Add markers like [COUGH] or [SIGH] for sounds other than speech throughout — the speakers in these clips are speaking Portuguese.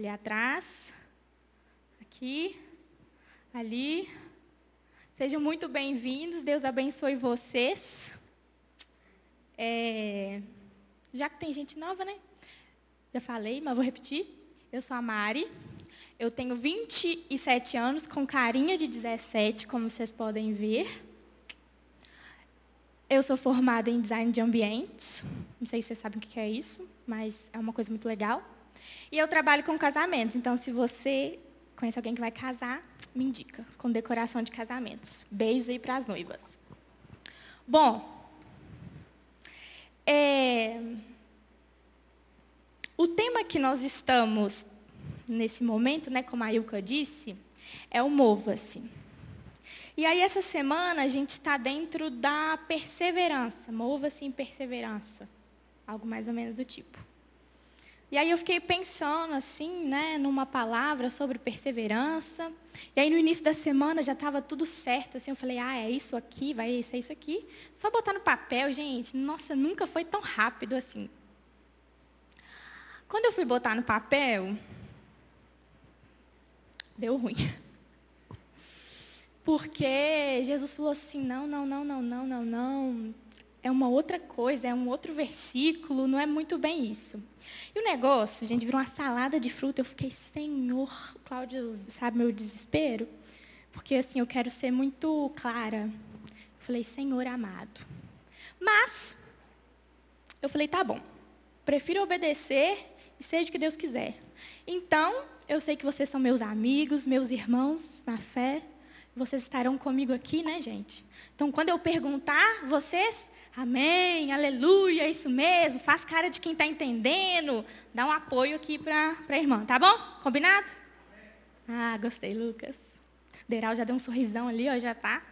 ali atrás, aqui, ali. Sejam muito bem-vindos, Deus abençoe vocês. É, já que tem gente nova, né? Já falei, mas vou repetir. Eu sou a Mari, eu tenho 27 anos, com carinha de 17, como vocês podem ver. Eu sou formada em design de ambientes. Não sei se vocês sabem o que é isso, mas é uma coisa muito legal. E eu trabalho com casamentos. Então, se você conhece alguém que vai casar, me indica, com decoração de casamentos. Beijos aí para as noivas. Bom, é, o tema que nós estamos nesse momento, né, como a Ilka disse, é o Mova-se. E aí, essa semana, a gente está dentro da perseverança. Mova-se em perseverança. Algo mais ou menos do tipo. E aí eu fiquei pensando assim, né, numa palavra sobre perseverança. E aí no início da semana já estava tudo certo, assim, eu falei, ah, é isso aqui, vai ser isso aqui. Só botar no papel, gente, nossa, nunca foi tão rápido assim. Quando eu fui botar no papel, deu ruim. [LAUGHS] Porque Jesus falou assim: não, não, não, não, não, não, não. É uma outra coisa, é um outro versículo, não é muito bem isso. E o negócio, gente, virou uma salada de fruta. Eu fiquei, Senhor, Cláudio, sabe meu desespero? Porque assim, eu quero ser muito clara. Eu falei, Senhor amado. Mas, eu falei, tá bom. Prefiro obedecer e seja o que Deus quiser. Então, eu sei que vocês são meus amigos, meus irmãos na fé. Vocês estarão comigo aqui, né, gente? Então, quando eu perguntar, vocês, amém, aleluia, isso mesmo, faz cara de quem está entendendo, dá um apoio aqui para a irmã, tá bom? Combinado? Ah, gostei, Lucas. Deral já deu um sorrisão ali, ó, já tá.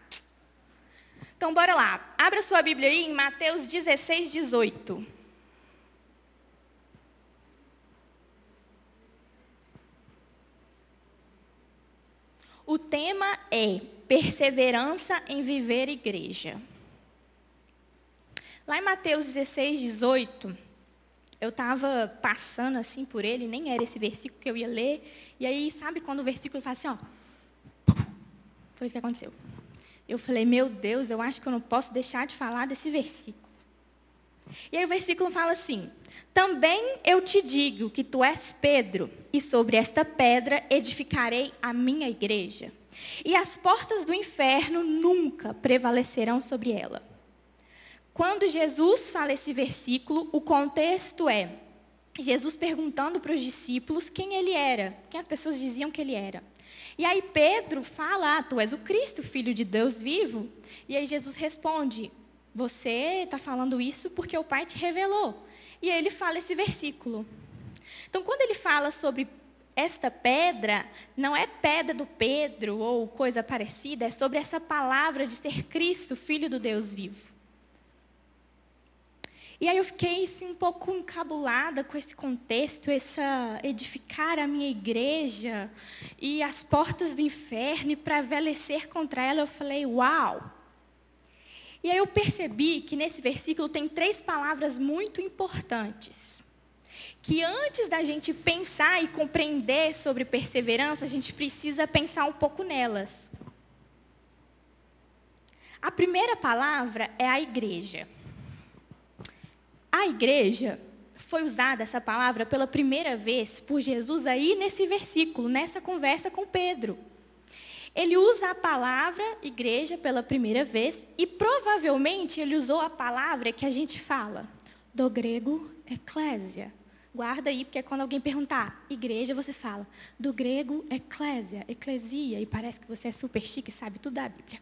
Então, bora lá. Abra sua Bíblia aí em Mateus 16, 18. O tema é perseverança em viver igreja. Lá em Mateus 16, 18, eu estava passando assim por ele, nem era esse versículo que eu ia ler, e aí, sabe quando o versículo fala assim, ó, foi isso que aconteceu. Eu falei, meu Deus, eu acho que eu não posso deixar de falar desse versículo. E aí o versículo fala assim: Também eu te digo que tu és Pedro, e sobre esta pedra edificarei a minha igreja. E as portas do inferno nunca prevalecerão sobre ela. Quando Jesus fala esse versículo, o contexto é Jesus perguntando para os discípulos quem ele era, quem as pessoas diziam que ele era. E aí Pedro fala, ah, tu és o Cristo, filho de Deus vivo. E aí Jesus responde, você está falando isso porque o Pai te revelou. E aí ele fala esse versículo. Então, quando ele fala sobre esta pedra, não é pedra do Pedro ou coisa parecida, é sobre essa palavra de ser Cristo, Filho do Deus vivo. E aí eu fiquei assim, um pouco encabulada com esse contexto, essa edificar a minha igreja e as portas do inferno para prevalecer contra ela. Eu falei, uau! E aí eu percebi que nesse versículo tem três palavras muito importantes. Que antes da gente pensar e compreender sobre perseverança, a gente precisa pensar um pouco nelas. A primeira palavra é a igreja. A igreja foi usada essa palavra pela primeira vez por Jesus aí nesse versículo, nessa conversa com Pedro. Ele usa a palavra igreja pela primeira vez e provavelmente ele usou a palavra que a gente fala, do grego eclésia. Guarda aí, porque quando alguém perguntar igreja, você fala do grego eclésia, eclesia, e parece que você é super chique e sabe tudo da Bíblia.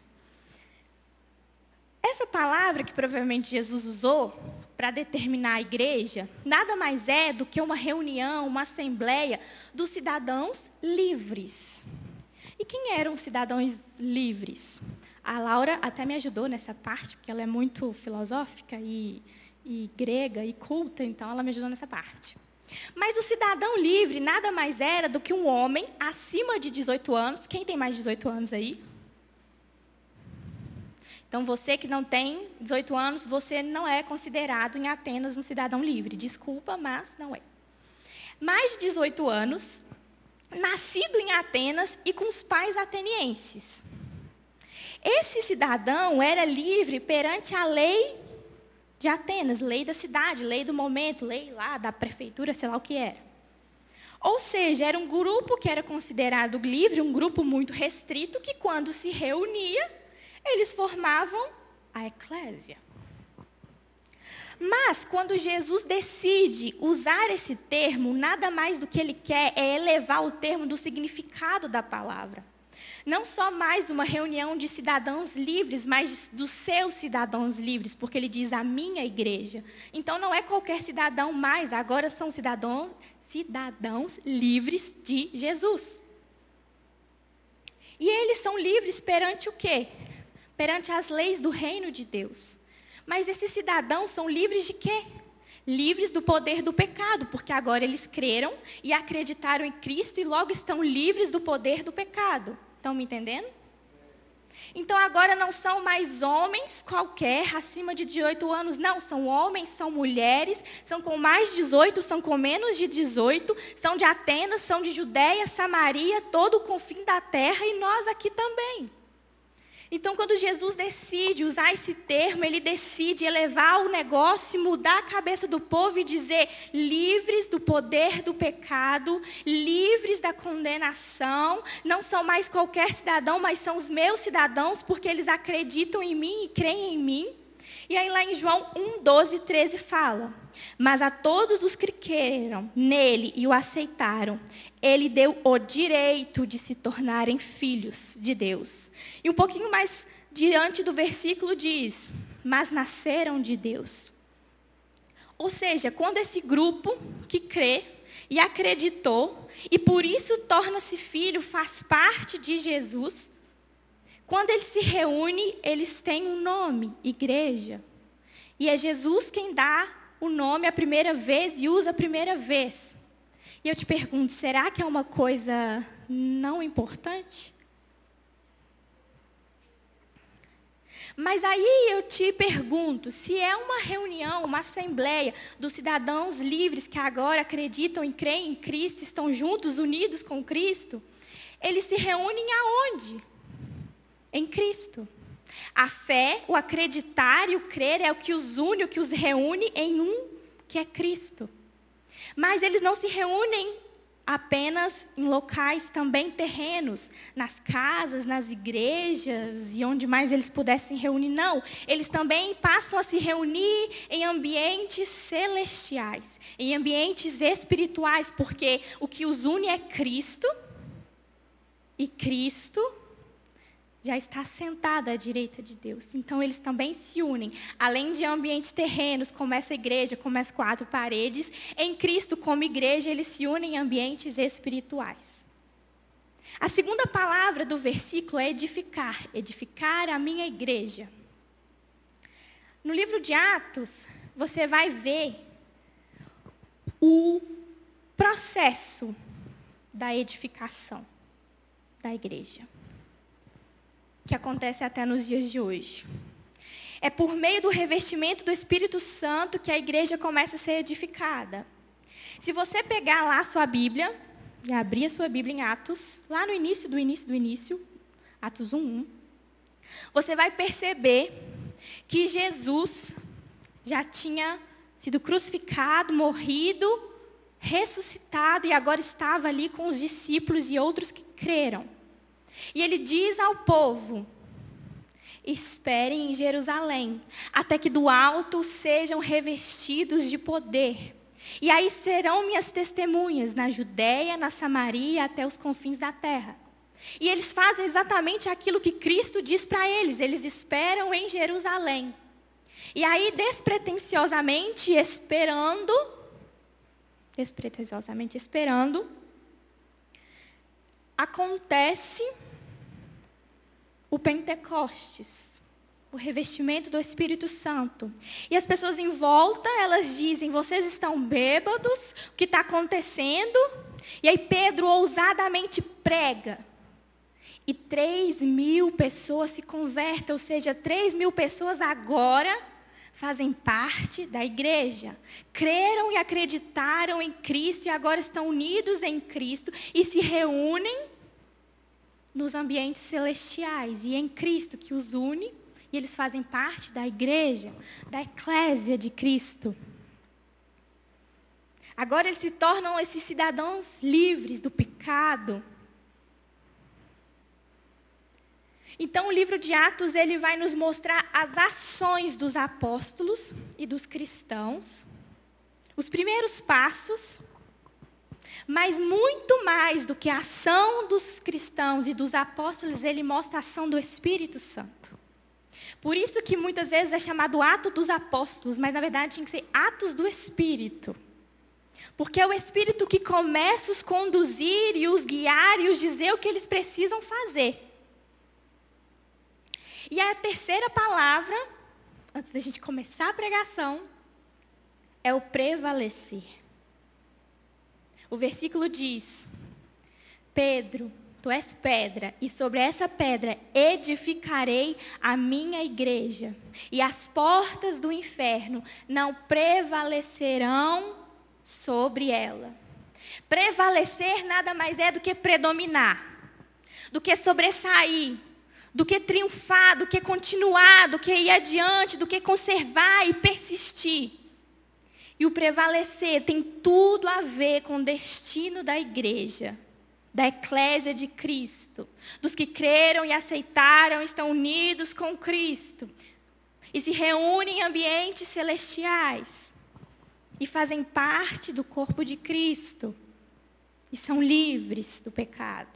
Essa palavra que provavelmente Jesus usou para determinar a igreja, nada mais é do que uma reunião, uma assembleia dos cidadãos livres. E quem eram os cidadãos livres? A Laura até me ajudou nessa parte, porque ela é muito filosófica e, e grega e culta, então ela me ajudou nessa parte. Mas o cidadão livre nada mais era do que um homem acima de 18 anos. Quem tem mais de 18 anos aí? Então, você que não tem 18 anos, você não é considerado em Atenas um cidadão livre. Desculpa, mas não é. Mais de 18 anos nascido em Atenas e com os pais atenienses. Esse cidadão era livre perante a lei de Atenas, lei da cidade, lei do momento, lei lá da prefeitura, sei lá o que era. Ou seja, era um grupo que era considerado livre, um grupo muito restrito, que quando se reunia, eles formavam a eclésia. Mas, quando Jesus decide usar esse termo, nada mais do que ele quer é elevar o termo do significado da palavra. Não só mais uma reunião de cidadãos livres, mas dos seus cidadãos livres, porque ele diz a minha igreja. Então, não é qualquer cidadão mais, agora são cidadãos, cidadãos livres de Jesus. E eles são livres perante o quê? Perante as leis do reino de Deus. Mas esses cidadãos são livres de quê? Livres do poder do pecado, porque agora eles creram e acreditaram em Cristo e logo estão livres do poder do pecado. Estão me entendendo? Então agora não são mais homens qualquer, acima de 18 anos, não, são homens, são mulheres, são com mais de 18, são com menos de 18, são de Atenas, são de Judéia, Samaria, todo o confim da terra e nós aqui também. Então, quando Jesus decide usar esse termo, ele decide elevar o negócio, mudar a cabeça do povo e dizer: livres do poder do pecado, livres da condenação, não são mais qualquer cidadão, mas são os meus cidadãos, porque eles acreditam em mim e creem em mim. E aí, lá em João 1, 12, 13, fala: Mas a todos os que creram nele e o aceitaram, ele deu o direito de se tornarem filhos de Deus. E um pouquinho mais diante do versículo diz: Mas nasceram de Deus. Ou seja, quando esse grupo que crê e acreditou, e por isso torna-se filho, faz parte de Jesus, quando eles se reúnem, eles têm um nome, igreja. E é Jesus quem dá o nome a primeira vez e usa a primeira vez. E eu te pergunto, será que é uma coisa não importante? Mas aí eu te pergunto, se é uma reunião, uma assembleia dos cidadãos livres que agora acreditam e creem em Cristo, estão juntos, unidos com Cristo, eles se reúnem aonde? Em Cristo. A fé, o acreditar e o crer é o que os une, o que os reúne em um, que é Cristo. Mas eles não se reúnem apenas em locais também terrenos, nas casas, nas igrejas e onde mais eles pudessem reunir, não. Eles também passam a se reunir em ambientes celestiais, em ambientes espirituais, porque o que os une é Cristo e Cristo já está sentado à direita de Deus. Então eles também se unem, além de ambientes terrenos, como essa igreja, como as quatro paredes, em Cristo como igreja, eles se unem em ambientes espirituais. A segunda palavra do versículo é edificar, edificar a minha igreja. No livro de Atos, você vai ver o processo da edificação da igreja que acontece até nos dias de hoje. É por meio do revestimento do Espírito Santo que a igreja começa a ser edificada. Se você pegar lá a sua Bíblia, e abrir a sua Bíblia em Atos, lá no início do início do início, Atos 1:1, você vai perceber que Jesus já tinha sido crucificado, morrido, ressuscitado e agora estava ali com os discípulos e outros que creram. E ele diz ao povo: esperem em Jerusalém, até que do alto sejam revestidos de poder. E aí serão minhas testemunhas na Judéia, na Samaria, até os confins da terra. E eles fazem exatamente aquilo que Cristo diz para eles, eles esperam em Jerusalém. E aí, despretensiosamente esperando, despretensiosamente esperando, acontece o Pentecostes, o revestimento do Espírito Santo. E as pessoas em volta, elas dizem: vocês estão bêbados? O que está acontecendo? E aí Pedro ousadamente prega. E 3 mil pessoas se convertem, ou seja, 3 mil pessoas agora fazem parte da igreja. Creram e acreditaram em Cristo e agora estão unidos em Cristo e se reúnem nos ambientes celestiais e em Cristo que os une e eles fazem parte da igreja, da eclésia de Cristo. Agora eles se tornam esses cidadãos livres do pecado. Então o livro de Atos ele vai nos mostrar as ações dos apóstolos e dos cristãos, os primeiros passos, mas muito mais do que a ação dos cristãos e dos apóstolos, ele mostra a ação do Espírito Santo. Por isso que muitas vezes é chamado ato dos apóstolos, mas na verdade tinha que ser atos do Espírito. Porque é o Espírito que começa os conduzir e os guiar e os dizer o que eles precisam fazer. E a terceira palavra, antes da gente começar a pregação, é o prevalecer. O versículo diz: Pedro, tu és pedra, e sobre essa pedra edificarei a minha igreja, e as portas do inferno não prevalecerão sobre ela. Prevalecer nada mais é do que predominar, do que sobressair, do que triunfar, do que continuar, do que ir adiante, do que conservar e persistir. E o prevalecer tem tudo a ver com o destino da igreja, da eclésia de Cristo, dos que creram e aceitaram, estão unidos com Cristo. E se reúnem em ambientes celestiais. E fazem parte do corpo de Cristo. E são livres do pecado.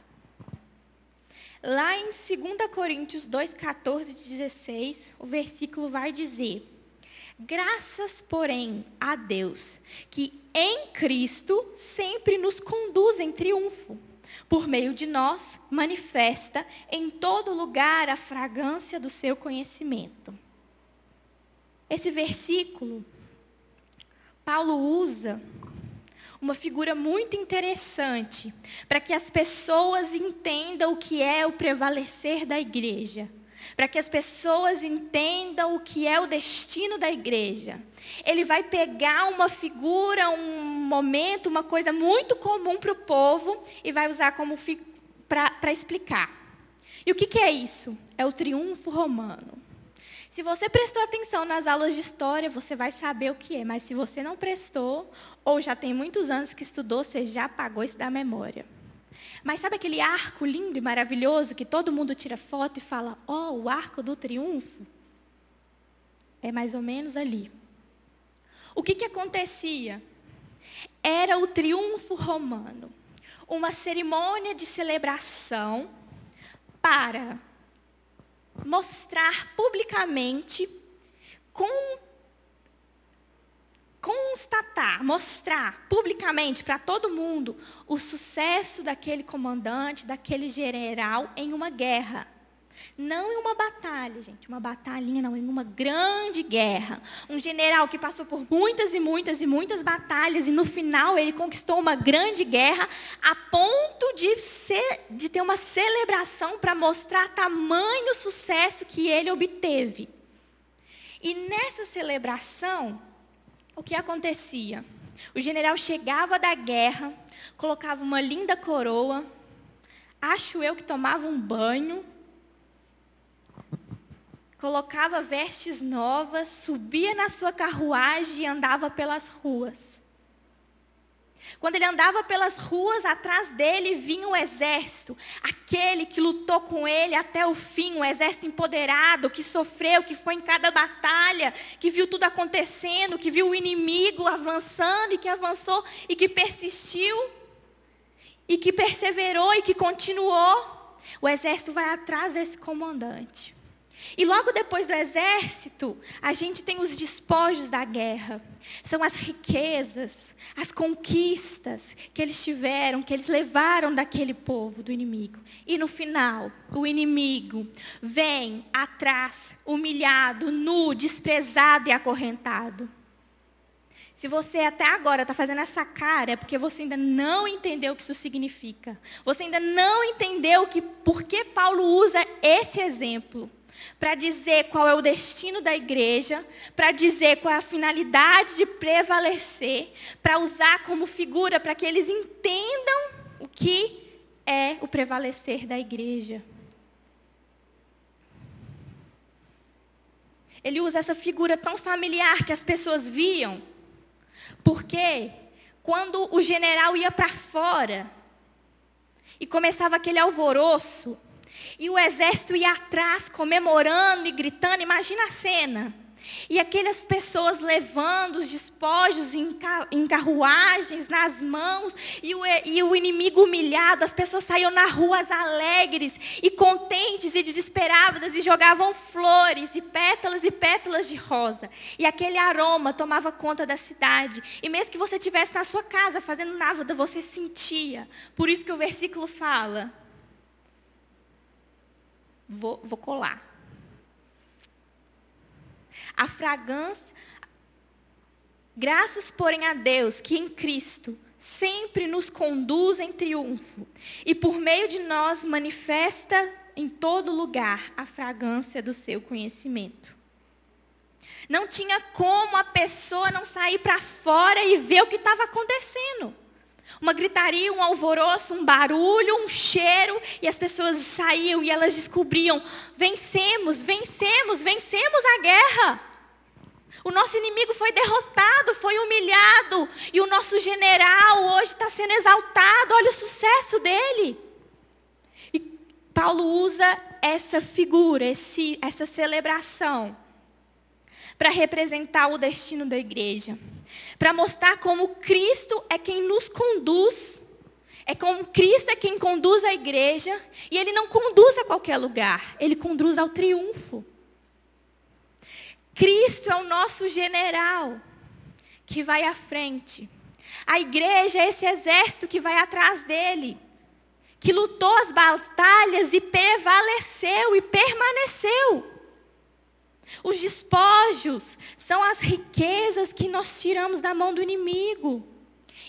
Lá em 2 Coríntios 2, 14 e 16, o versículo vai dizer: Graças, porém, a Deus, que em Cristo sempre nos conduz em triunfo. Por meio de nós, manifesta em todo lugar a fragrância do seu conhecimento. Esse versículo Paulo usa uma figura muito interessante para que as pessoas entendam o que é o prevalecer da igreja, para que as pessoas entendam o que é o destino da igreja. Ele vai pegar uma figura, um momento, uma coisa muito comum para o povo e vai usar como para explicar. E o que, que é isso? É o triunfo romano. Se você prestou atenção nas aulas de história, você vai saber o que é. Mas se você não prestou, ou já tem muitos anos que estudou, você já apagou isso da memória. Mas sabe aquele arco lindo e maravilhoso que todo mundo tira foto e fala: "Ó, oh, o arco do triunfo"? É mais ou menos ali. O que, que acontecia? Era o triunfo romano, uma cerimônia de celebração para mostrar publicamente, com, constatar, mostrar publicamente para todo mundo o sucesso daquele comandante, daquele general em uma guerra. Não em uma batalha, gente, uma batalhinha, não, em uma grande guerra. Um general que passou por muitas e muitas e muitas batalhas e no final ele conquistou uma grande guerra a ponto de, ser, de ter uma celebração para mostrar tamanho sucesso que ele obteve. E nessa celebração, o que acontecia? O general chegava da guerra, colocava uma linda coroa, acho eu que tomava um banho, colocava vestes novas, subia na sua carruagem e andava pelas ruas. Quando ele andava pelas ruas, atrás dele vinha o exército, aquele que lutou com ele até o fim, o exército empoderado, que sofreu, que foi em cada batalha, que viu tudo acontecendo, que viu o inimigo avançando e que avançou e que persistiu e que perseverou e que continuou. O exército vai atrás desse comandante. E logo depois do exército, a gente tem os despojos da guerra. São as riquezas, as conquistas que eles tiveram, que eles levaram daquele povo, do inimigo. E no final, o inimigo vem atrás, humilhado, nu, desprezado e acorrentado. Se você até agora está fazendo essa cara, é porque você ainda não entendeu o que isso significa. Você ainda não entendeu que, por que Paulo usa esse exemplo. Para dizer qual é o destino da igreja, para dizer qual é a finalidade de prevalecer, para usar como figura para que eles entendam o que é o prevalecer da igreja. Ele usa essa figura tão familiar que as pessoas viam, porque quando o general ia para fora e começava aquele alvoroço, e o exército ia atrás, comemorando e gritando, imagina a cena. E aquelas pessoas levando os despojos em carruagens, nas mãos, e o, e o inimigo humilhado, as pessoas saíam nas ruas alegres e contentes e desesperadas e jogavam flores e pétalas e pétalas de rosa. E aquele aroma tomava conta da cidade. E mesmo que você estivesse na sua casa fazendo nada, você sentia. Por isso que o versículo fala: vou, vou colar a fragrância. Graças, porém, a Deus que em Cristo sempre nos conduz em triunfo e por meio de nós manifesta em todo lugar a fragrância do seu conhecimento. Não tinha como a pessoa não sair para fora e ver o que estava acontecendo. Uma gritaria, um alvoroço, um barulho, um cheiro, e as pessoas saíam e elas descobriam: vencemos, vencemos, vencemos a guerra. O nosso inimigo foi derrotado, foi humilhado, e o nosso general hoje está sendo exaltado. Olha o sucesso dele. E Paulo usa essa figura, esse, essa celebração, para representar o destino da igreja para mostrar como Cristo é quem nos conduz, é como Cristo é quem conduz a igreja, e Ele não conduz a qualquer lugar, Ele conduz ao triunfo. Cristo é o nosso general que vai à frente. A igreja é esse exército que vai atrás dele, que lutou as batalhas e prevaleceu e permaneceu. Os despojos são as riquezas que nós tiramos da mão do inimigo.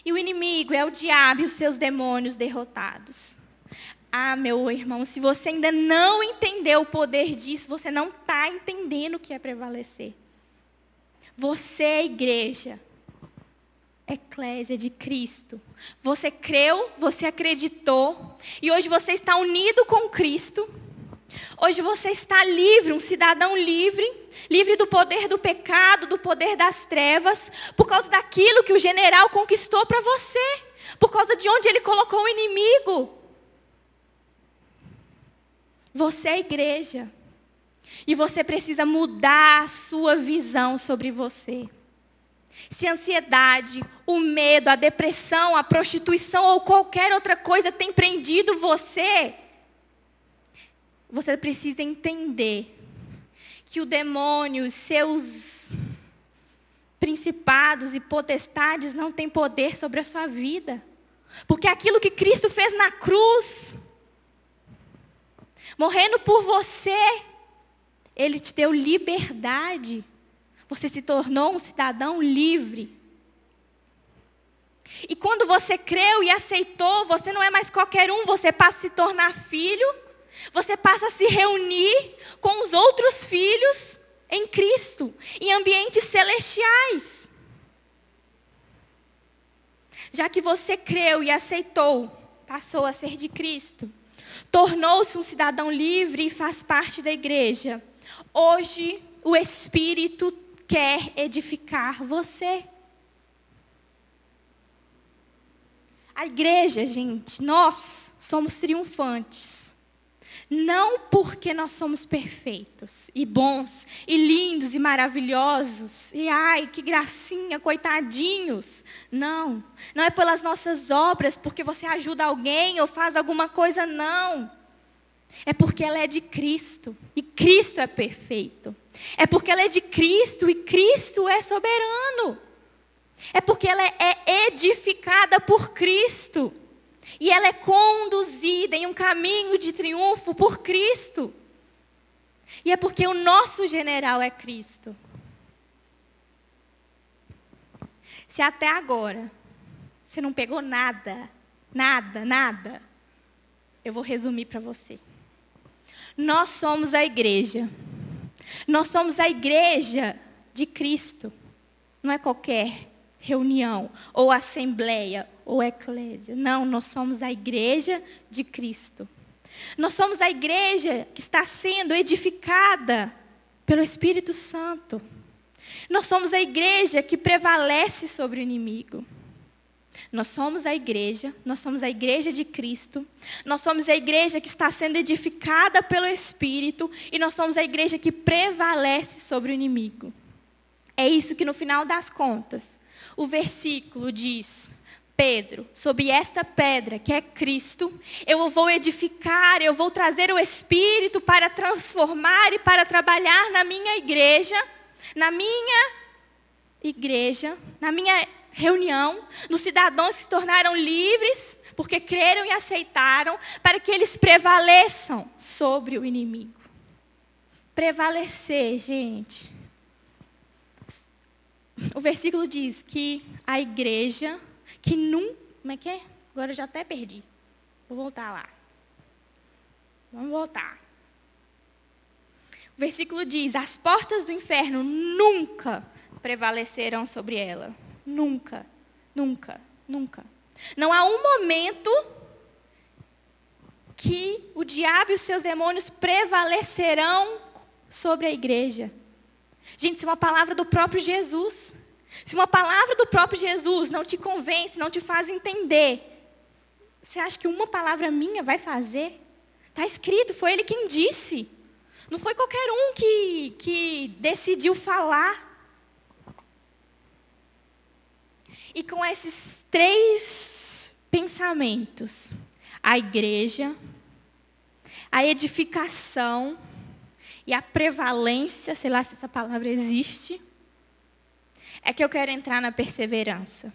E o inimigo é o diabo e os seus demônios derrotados. Ah, meu irmão, se você ainda não entendeu o poder disso, você não está entendendo o que é prevalecer. Você é igreja, eclésia de Cristo. Você creu, você acreditou, e hoje você está unido com Cristo. Hoje você está livre, um cidadão livre, livre do poder do pecado, do poder das trevas, por causa daquilo que o general conquistou para você, por causa de onde ele colocou o inimigo. Você é igreja. E você precisa mudar a sua visão sobre você. Se a ansiedade, o medo, a depressão, a prostituição ou qualquer outra coisa tem prendido você, você precisa entender que o demônio, os seus principados e potestades não têm poder sobre a sua vida. Porque aquilo que Cristo fez na cruz, morrendo por você, Ele te deu liberdade. Você se tornou um cidadão livre. E quando você creu e aceitou, você não é mais qualquer um, você passa a se tornar filho você passa a se reunir com os outros filhos em Cristo, em ambientes celestiais. Já que você creu e aceitou, passou a ser de Cristo, tornou-se um cidadão livre e faz parte da igreja. Hoje, o Espírito quer edificar você. A igreja, gente, nós somos triunfantes não porque nós somos perfeitos e bons e lindos e maravilhosos. E ai, que gracinha, coitadinhos. Não. Não é pelas nossas obras, porque você ajuda alguém ou faz alguma coisa, não. É porque ela é de Cristo e Cristo é perfeito. É porque ela é de Cristo e Cristo é soberano. É porque ela é edificada por Cristo. E ela é conduzida em um caminho de triunfo por Cristo. E é porque o nosso general é Cristo. Se até agora você não pegou nada, nada, nada, eu vou resumir para você. Nós somos a igreja. Nós somos a igreja de Cristo. Não é qualquer reunião, ou assembleia, ou eclésia. Não, nós somos a igreja de Cristo. Nós somos a igreja que está sendo edificada pelo Espírito Santo. Nós somos a igreja que prevalece sobre o inimigo. Nós somos a igreja, nós somos a igreja de Cristo, nós somos a igreja que está sendo edificada pelo Espírito e nós somos a igreja que prevalece sobre o inimigo. É isso que no final das contas, o versículo diz: Pedro, sob esta pedra que é Cristo, eu vou edificar, eu vou trazer o Espírito para transformar e para trabalhar na minha igreja, na minha igreja, na minha reunião, nos cidadãos que se tornaram livres, porque creram e aceitaram, para que eles prevaleçam sobre o inimigo. Prevalecer, gente. O versículo diz que a igreja, que nunca. Como é que é? Agora eu já até perdi. Vou voltar lá. Vamos voltar. O versículo diz: As portas do inferno nunca prevalecerão sobre ela. Nunca, nunca, nunca. Não há um momento que o diabo e os seus demônios prevalecerão sobre a igreja. Gente, isso é uma palavra do próprio Jesus. Se uma palavra do próprio Jesus não te convence, não te faz entender, você acha que uma palavra minha vai fazer? Está escrito, foi ele quem disse. Não foi qualquer um que, que decidiu falar. E com esses três pensamentos, a igreja, a edificação e a prevalência, sei lá se essa palavra existe, é que eu quero entrar na perseverança.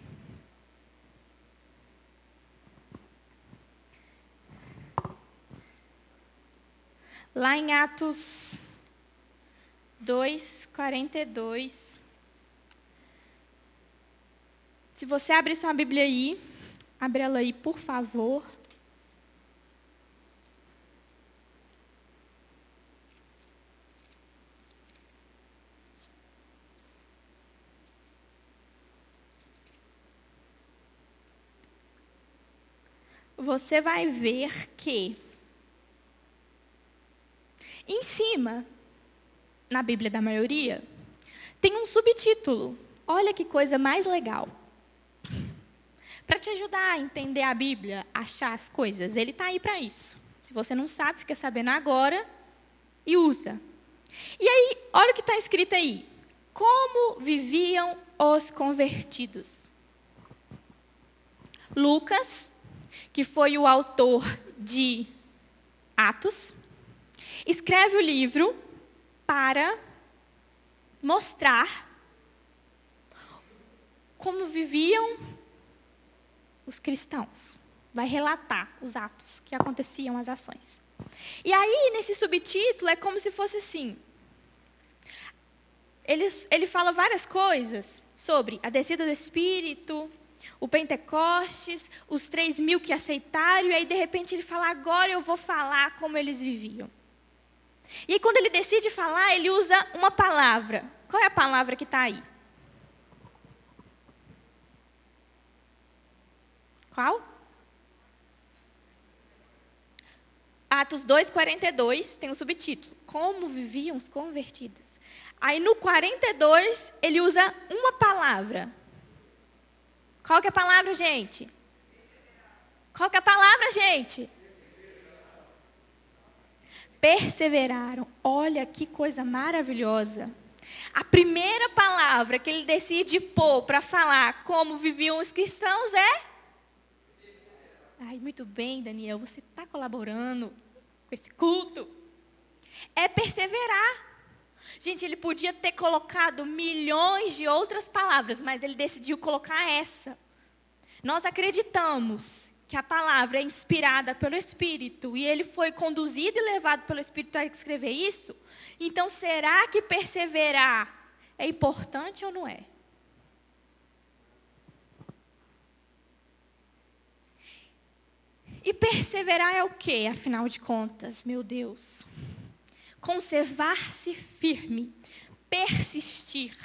Lá em Atos 2, 42. Se você abrir sua Bíblia aí, abre ela aí, por favor. Você vai ver que em cima, na Bíblia da maioria, tem um subtítulo. Olha que coisa mais legal para te ajudar a entender a Bíblia, achar as coisas. Ele está aí para isso. Se você não sabe, fica sabendo agora e usa. E aí, olha o que está escrito aí. Como viviam os convertidos? Lucas, que foi o autor de Atos, escreve o livro para mostrar como viviam os cristãos. Vai relatar os atos que aconteciam, as ações. E aí, nesse subtítulo, é como se fosse assim. Ele, ele fala várias coisas sobre a descida do Espírito, o Pentecostes, os três mil que aceitaram, e aí, de repente, ele fala: agora eu vou falar como eles viviam. E aí, quando ele decide falar, ele usa uma palavra. Qual é a palavra que está aí? Qual? Atos 2:42 tem o um subtítulo: Como viviam os convertidos. Aí no 42 ele usa uma palavra. Qual que é a palavra, gente? Qual que é a palavra, gente? Perseveraram. Olha que coisa maravilhosa. A primeira palavra que ele decide pôr para falar como viviam os cristãos é Ai, muito bem, Daniel, você está colaborando com esse culto. É perseverar. Gente, ele podia ter colocado milhões de outras palavras, mas ele decidiu colocar essa. Nós acreditamos que a palavra é inspirada pelo Espírito e ele foi conduzido e levado pelo Espírito a escrever isso. Então, será que perseverar é importante ou não é? E perseverar é o quê, afinal de contas, meu Deus? Conservar-se firme, persistir,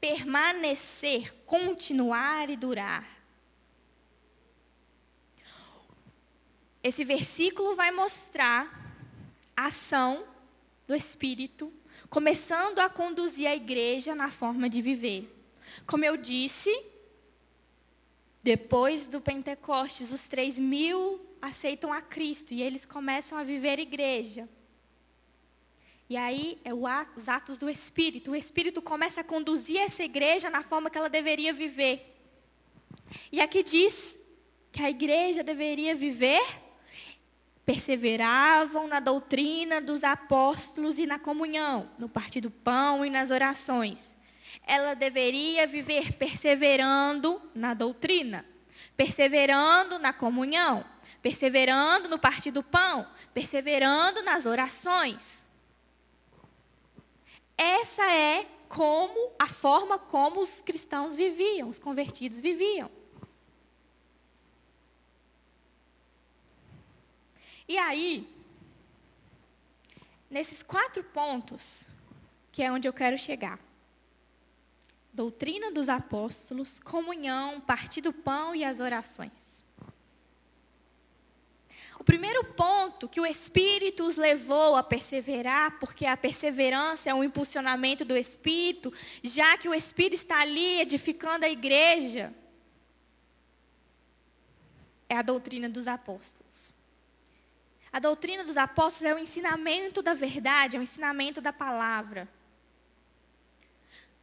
permanecer, continuar e durar. Esse versículo vai mostrar a ação do Espírito, começando a conduzir a igreja na forma de viver. Como eu disse, depois do Pentecostes, os três mil aceitam a Cristo e eles começam a viver igreja. E aí é ato, os atos do Espírito. O Espírito começa a conduzir essa igreja na forma que ela deveria viver. E aqui diz que a igreja deveria viver, perseveravam na doutrina dos apóstolos e na comunhão, no partir do pão e nas orações. Ela deveria viver perseverando na doutrina, perseverando na comunhão, perseverando no partir do pão, perseverando nas orações. Essa é como a forma como os cristãos viviam, os convertidos viviam. E aí, nesses quatro pontos, que é onde eu quero chegar. Doutrina dos apóstolos, comunhão, partir do pão e as orações. O primeiro ponto que o Espírito os levou a perseverar, porque a perseverança é um impulsionamento do Espírito, já que o Espírito está ali edificando a igreja, é a doutrina dos apóstolos. A doutrina dos apóstolos é o ensinamento da verdade, é o ensinamento da palavra.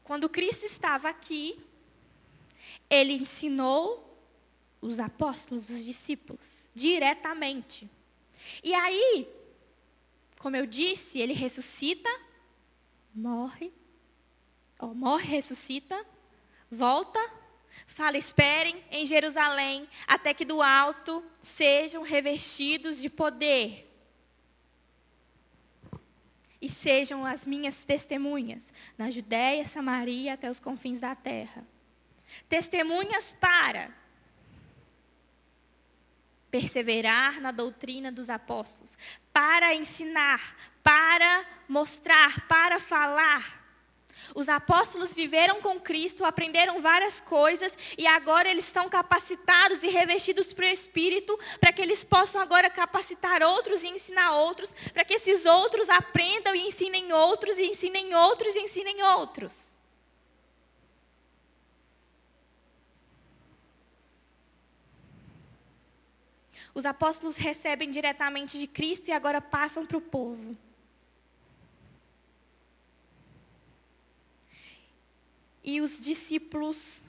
Quando Cristo estava aqui, ele ensinou os apóstolos, os discípulos, diretamente. E aí, como eu disse, ele ressuscita, morre, morre, ressuscita, volta, fala: esperem em Jerusalém, até que do alto sejam revestidos de poder. E sejam as minhas testemunhas na Judéia, Samaria, até os confins da terra. Testemunhas para perseverar na doutrina dos apóstolos, para ensinar, para mostrar, para falar. Os apóstolos viveram com Cristo, aprenderam várias coisas e agora eles estão capacitados e revestidos para o Espírito, para que eles possam agora capacitar outros e ensinar outros, para que esses outros aprendam e ensinem outros, e ensinem outros e ensinem outros. Os apóstolos recebem diretamente de Cristo e agora passam para o povo. E os discípulos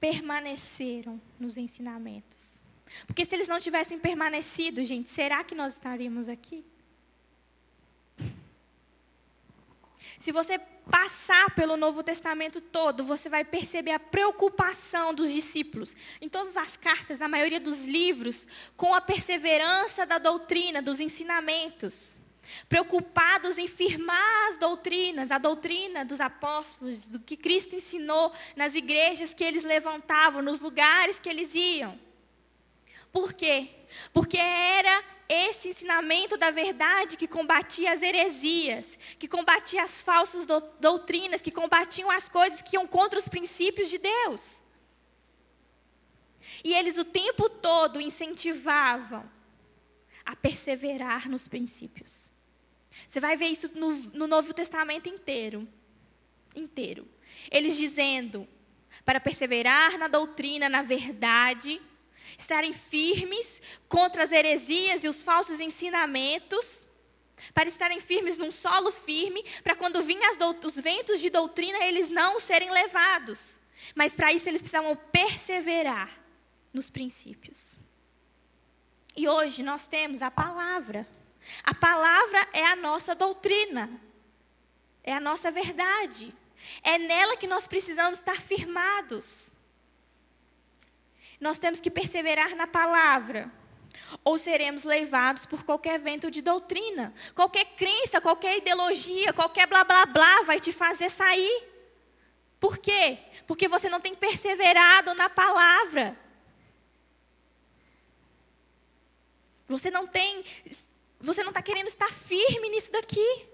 permaneceram nos ensinamentos. Porque se eles não tivessem permanecido, gente, será que nós estaríamos aqui? Se você passar pelo Novo Testamento todo, você vai perceber a preocupação dos discípulos, em todas as cartas, na maioria dos livros, com a perseverança da doutrina, dos ensinamentos. Preocupados em firmar as doutrinas, a doutrina dos apóstolos, do que Cristo ensinou nas igrejas que eles levantavam, nos lugares que eles iam. Por quê? Porque era esse ensinamento da verdade que combatia as heresias, que combatia as falsas doutrinas, que combatiam as coisas que iam contra os princípios de Deus. E eles o tempo todo incentivavam a perseverar nos princípios. Você vai ver isso no, no Novo Testamento inteiro. Inteiro. Eles dizendo para perseverar na doutrina, na verdade, estarem firmes contra as heresias e os falsos ensinamentos, para estarem firmes num solo firme, para quando vinham os ventos de doutrina, eles não serem levados. Mas para isso eles precisavam perseverar nos princípios. E hoje nós temos a palavra. A palavra é a nossa doutrina, é a nossa verdade. É nela que nós precisamos estar firmados. Nós temos que perseverar na palavra, ou seremos levados por qualquer vento de doutrina, qualquer crença, qualquer ideologia, qualquer blá blá blá vai te fazer sair. Por quê? Porque você não tem perseverado na palavra. Você não tem, você não está querendo estar firme nisso daqui.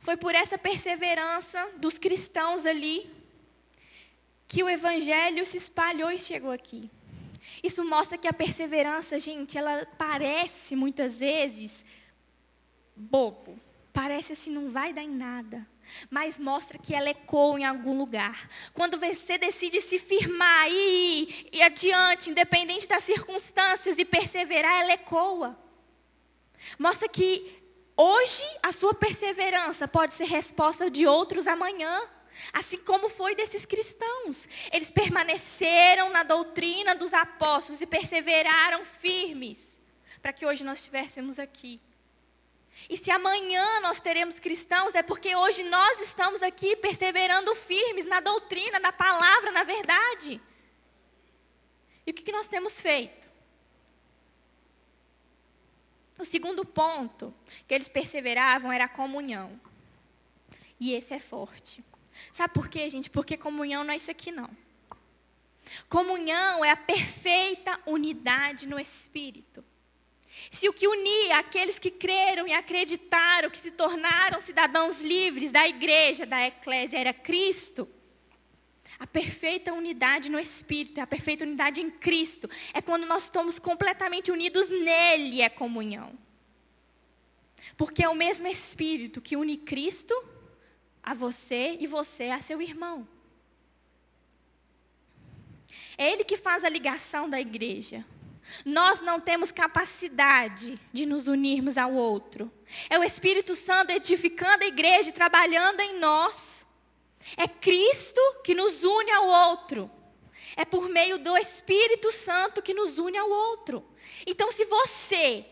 Foi por essa perseverança dos cristãos ali que o evangelho se espalhou e chegou aqui. Isso mostra que a perseverança, gente, ela parece muitas vezes bobo. Parece assim, não vai dar em nada. Mas mostra que ela ecoa em algum lugar. Quando você decide se firmar e ir adiante, independente das circunstâncias, e perseverar, ela ecoa. Mostra que hoje a sua perseverança pode ser resposta de outros amanhã. Assim como foi desses cristãos. Eles permaneceram na doutrina dos apóstolos e perseveraram firmes para que hoje nós estivéssemos aqui. E se amanhã nós teremos cristãos, é porque hoje nós estamos aqui perseverando firmes na doutrina, na palavra, na verdade. E o que, nós temos feito? O segundo ponto que eles perseveravam era a comunhão. E esse é forte. Sabe por quê, gente? Porque comunhão não é isso aqui, não. Comunhão é a perfeita unidade no Espírito. Se o que unia aqueles que creram e acreditaram, que se tornaram cidadãos livres da igreja, da eclésia, era Cristo, a perfeita unidade no Espírito, a perfeita unidade em Cristo, é quando nós estamos completamente unidos nele, é comunhão. Porque é o mesmo Espírito que une Cristo a você e você a seu irmão. É Ele que faz a ligação da igreja. Nós não temos capacidade de nos unirmos ao outro. É o Espírito Santo edificando a igreja e trabalhando em nós. É Cristo que nos une ao outro. É por meio do Espírito Santo que nos une ao outro. Então, se você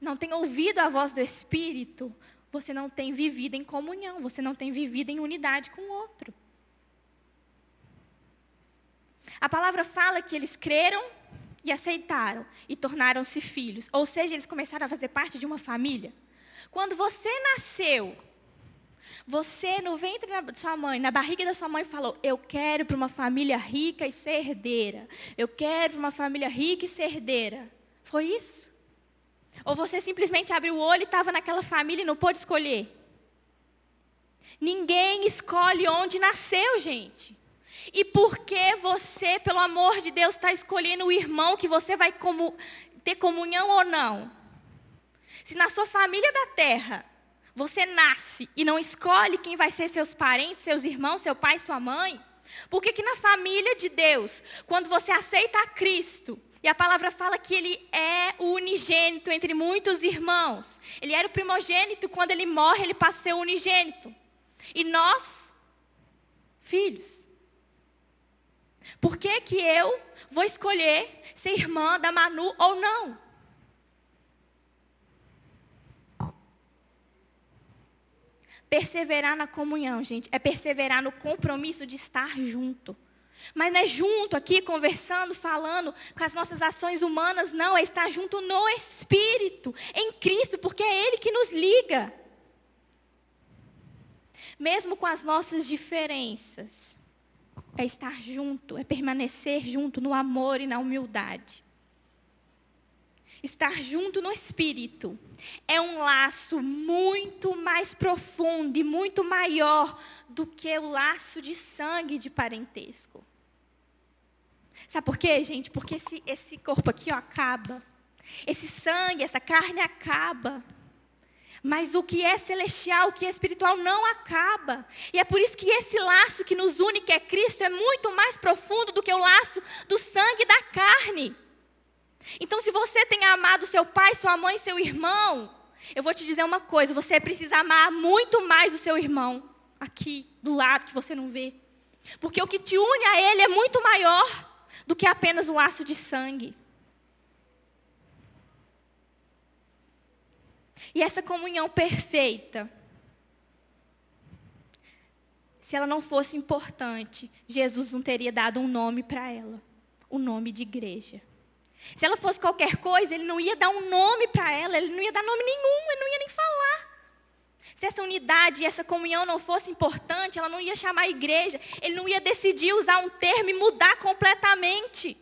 não tem ouvido a voz do Espírito, você não tem vivido em comunhão, você não tem vivido em unidade com o outro. A palavra fala que eles creram e aceitaram e tornaram-se filhos. Ou seja, eles começaram a fazer parte de uma família. Quando você nasceu, você no ventre da sua mãe, na barriga da sua mãe, falou: Eu quero para uma família rica e ser herdeira. Eu quero para uma família rica e ser herdeira. Foi isso? Ou você simplesmente abriu o olho e estava naquela família e não pôde escolher? Ninguém escolhe onde nasceu, gente. E por que você, pelo amor de Deus, está escolhendo o irmão que você vai comu ter comunhão ou não? Se na sua família da terra você nasce e não escolhe quem vai ser seus parentes, seus irmãos, seu pai, sua mãe, por que, que na família de Deus, quando você aceita a Cristo, e a palavra fala que ele é o unigênito entre muitos irmãos. Ele era o primogênito, quando ele morre, ele passa a ser o unigênito. E nós, filhos. Por que, que eu vou escolher ser irmã da Manu ou não? Perseverar na comunhão, gente, é perseverar no compromisso de estar junto. Mas não é junto aqui, conversando, falando com as nossas ações humanas, não, é estar junto no Espírito, em Cristo, porque é Ele que nos liga. Mesmo com as nossas diferenças é estar junto, é permanecer junto no amor e na humildade. Estar junto no espírito é um laço muito mais profundo e muito maior do que o laço de sangue de parentesco. Sabe por quê, gente? Porque esse, esse corpo aqui ó, acaba. Esse sangue, essa carne acaba. Mas o que é celestial, o que é espiritual, não acaba. E é por isso que esse laço que nos une, que é Cristo, é muito mais profundo do que o laço do sangue da carne. Então, se você tem amado seu pai, sua mãe, seu irmão, eu vou te dizer uma coisa: você precisa amar muito mais o seu irmão, aqui, do lado, que você não vê. Porque o que te une a ele é muito maior do que apenas o laço de sangue. E essa comunhão perfeita, se ela não fosse importante, Jesus não teria dado um nome para ela, o nome de igreja. Se ela fosse qualquer coisa, ele não ia dar um nome para ela, ele não ia dar nome nenhum, ele não ia nem falar. Se essa unidade e essa comunhão não fosse importante, ela não ia chamar a igreja, ele não ia decidir usar um termo e mudar completamente.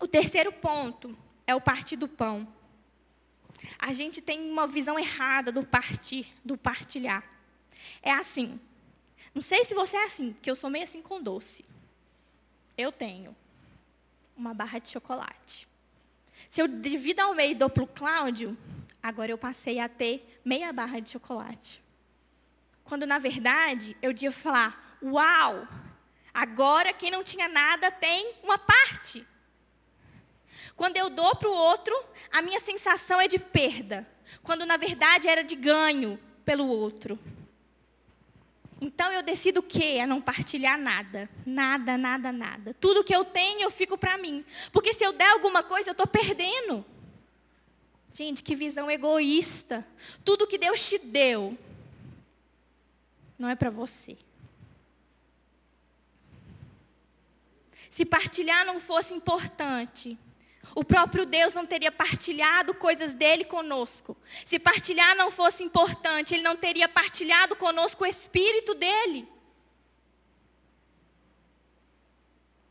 O terceiro ponto é o partir do pão. a gente tem uma visão errada do partir, do partilhar. É assim. Não sei se você é assim, porque eu sou meio assim com doce. Eu tenho uma barra de chocolate. Se eu divido ao meio e dou para o Cláudio, agora eu passei a ter meia barra de chocolate. Quando, na verdade, eu devia falar, uau, agora quem não tinha nada tem uma parte. Quando eu dou para o outro, a minha sensação é de perda, quando na verdade era de ganho pelo outro. Então eu decido o quê? A não partilhar nada. Nada, nada, nada. Tudo que eu tenho eu fico para mim. Porque se eu der alguma coisa, eu estou perdendo. Gente, que visão egoísta. Tudo que Deus te deu não é para você. Se partilhar não fosse importante, o próprio Deus não teria partilhado coisas dele conosco. Se partilhar não fosse importante, ele não teria partilhado conosco o espírito dele.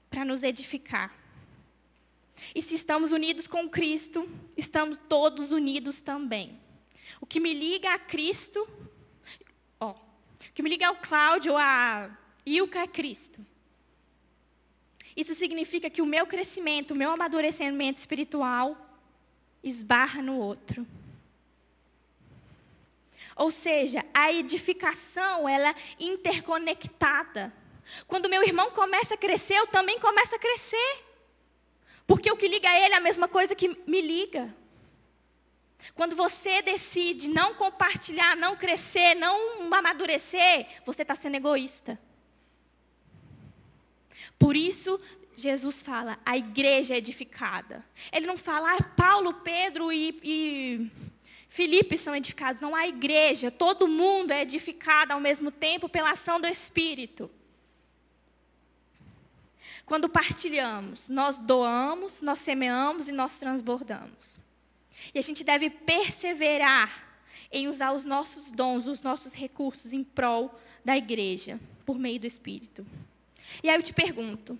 Para nos edificar. E se estamos unidos com Cristo, estamos todos unidos também. O que me liga a Cristo, ó, o que me liga ao Cláudio, a Ilka é Cristo. Isso significa que o meu crescimento, o meu amadurecimento espiritual esbarra no outro. Ou seja, a edificação, ela é interconectada. Quando meu irmão começa a crescer, eu também começo a crescer. Porque o que liga a ele é a mesma coisa que me liga. Quando você decide não compartilhar, não crescer, não amadurecer, você está sendo egoísta. Por isso, Jesus fala, a igreja é edificada. Ele não fala, ah, Paulo, Pedro e, e são edificados. Não, a igreja, todo mundo é edificado ao mesmo tempo pela ação do Espírito. Quando partilhamos, nós doamos, nós semeamos e nós transbordamos. E a gente deve perseverar em usar os nossos dons, os nossos recursos em prol da igreja, por meio do Espírito. E aí eu te pergunto: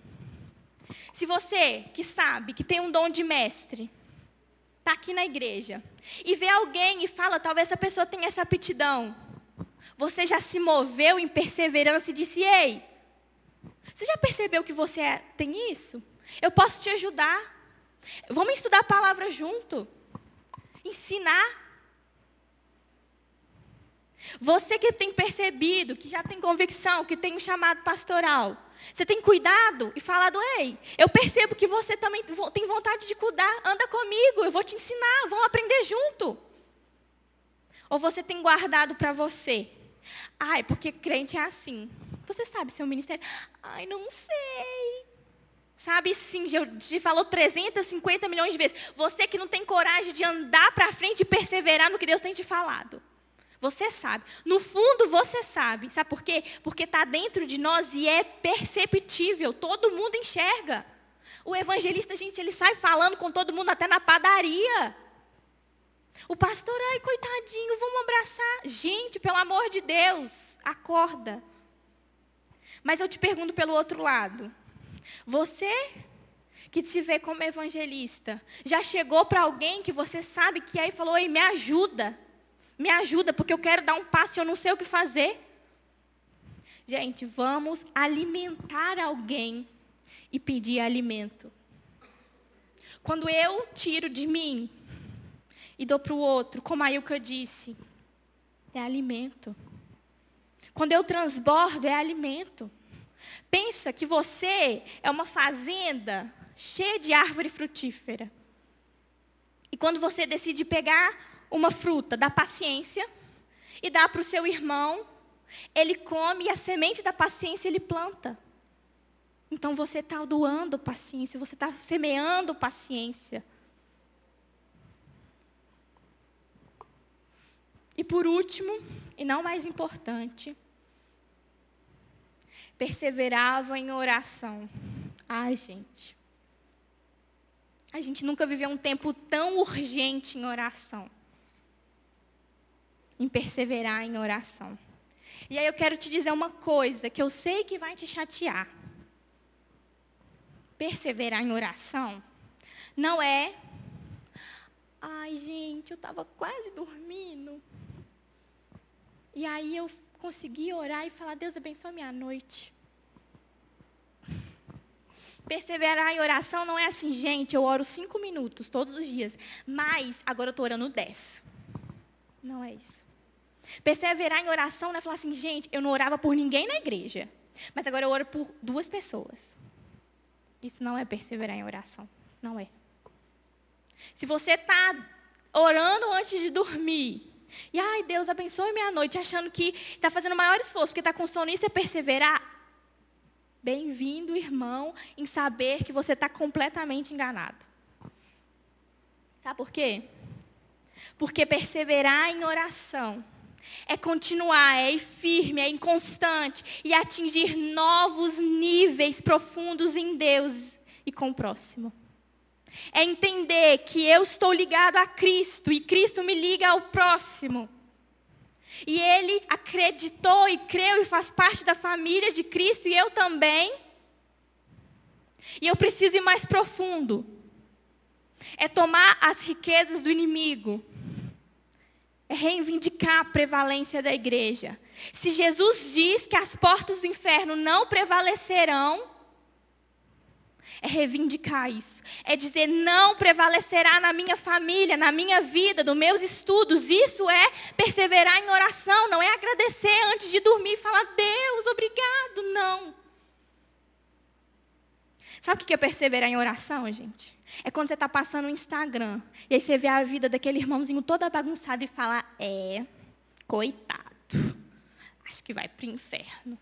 se você que sabe que tem um dom de mestre, está aqui na igreja, e vê alguém e fala, talvez essa pessoa tenha essa aptidão, você já se moveu em perseverança e disse: Ei, você já percebeu que você é, tem isso? Eu posso te ajudar. Vamos estudar a palavra junto. Ensinar. Você que tem percebido, que já tem convicção, que tem um chamado pastoral, você tem cuidado e falado, ei, eu percebo que você também tem vontade de cuidar, anda comigo, eu vou te ensinar, vamos aprender junto. Ou você tem guardado para você? Ai, porque crente é assim. Você sabe seu ministério? Ai, não sei. Sabe sim, eu te falou 350 milhões de vezes. Você que não tem coragem de andar para frente e perseverar no que Deus tem te falado. Você sabe. No fundo, você sabe. Sabe por quê? Porque está dentro de nós e é perceptível. Todo mundo enxerga. O evangelista, gente, ele sai falando com todo mundo até na padaria. O pastor, ai, coitadinho, vamos abraçar. Gente, pelo amor de Deus, acorda. Mas eu te pergunto pelo outro lado. Você que se vê como evangelista, já chegou para alguém que você sabe que aí falou, ei, me ajuda. Me ajuda, porque eu quero dar um passo e eu não sei o que fazer. Gente, vamos alimentar alguém e pedir alimento. Quando eu tiro de mim e dou para o outro, como a Ilka disse, é alimento. Quando eu transbordo, é alimento. Pensa que você é uma fazenda cheia de árvore frutífera. E quando você decide pegar uma fruta da paciência e dá para o seu irmão, ele come e a semente da paciência ele planta. Então você está doando paciência, você está semeando paciência. E por último, e não mais importante, perseverava em oração. Ai, gente. A gente nunca viveu um tempo tão urgente em oração em perseverar em oração. E aí eu quero te dizer uma coisa que eu sei que vai te chatear. Perseverar em oração não é Ai, gente, eu estava quase dormindo. E aí eu consegui orar e falar: Deus abençoe minha noite. Perseverar em oração não é assim, gente, eu oro cinco minutos todos os dias, mas agora eu estou orando dez. Não é isso. Perseverar em oração não é falar assim, gente, eu não orava por ninguém na igreja, mas agora eu oro por duas pessoas. Isso não é perseverar em oração. Não é. Se você está orando antes de dormir, e ai, Deus abençoe minha noite, achando que está fazendo o maior esforço, porque está com sono, isso é perseverar, Bem-vindo, irmão, em saber que você está completamente enganado. Sabe por quê? Porque perseverar em oração é continuar, é ir firme, é inconstante e atingir novos níveis profundos em Deus e com o próximo. É entender que eu estou ligado a Cristo e Cristo me liga ao próximo. E ele acreditou e creu e faz parte da família de Cristo e eu também. E eu preciso ir mais profundo. É tomar as riquezas do inimigo. É reivindicar a prevalência da igreja. Se Jesus diz que as portas do inferno não prevalecerão, é reivindicar isso. É dizer, não prevalecerá na minha família, na minha vida, nos meus estudos. Isso é perseverar em oração, não é agradecer antes de dormir e falar, Deus, obrigado. Não. Sabe o que é perseverar em oração, gente? É quando você está passando no Instagram, e aí você vê a vida daquele irmãozinho toda bagunçada e fala, é, coitado, acho que vai para o inferno.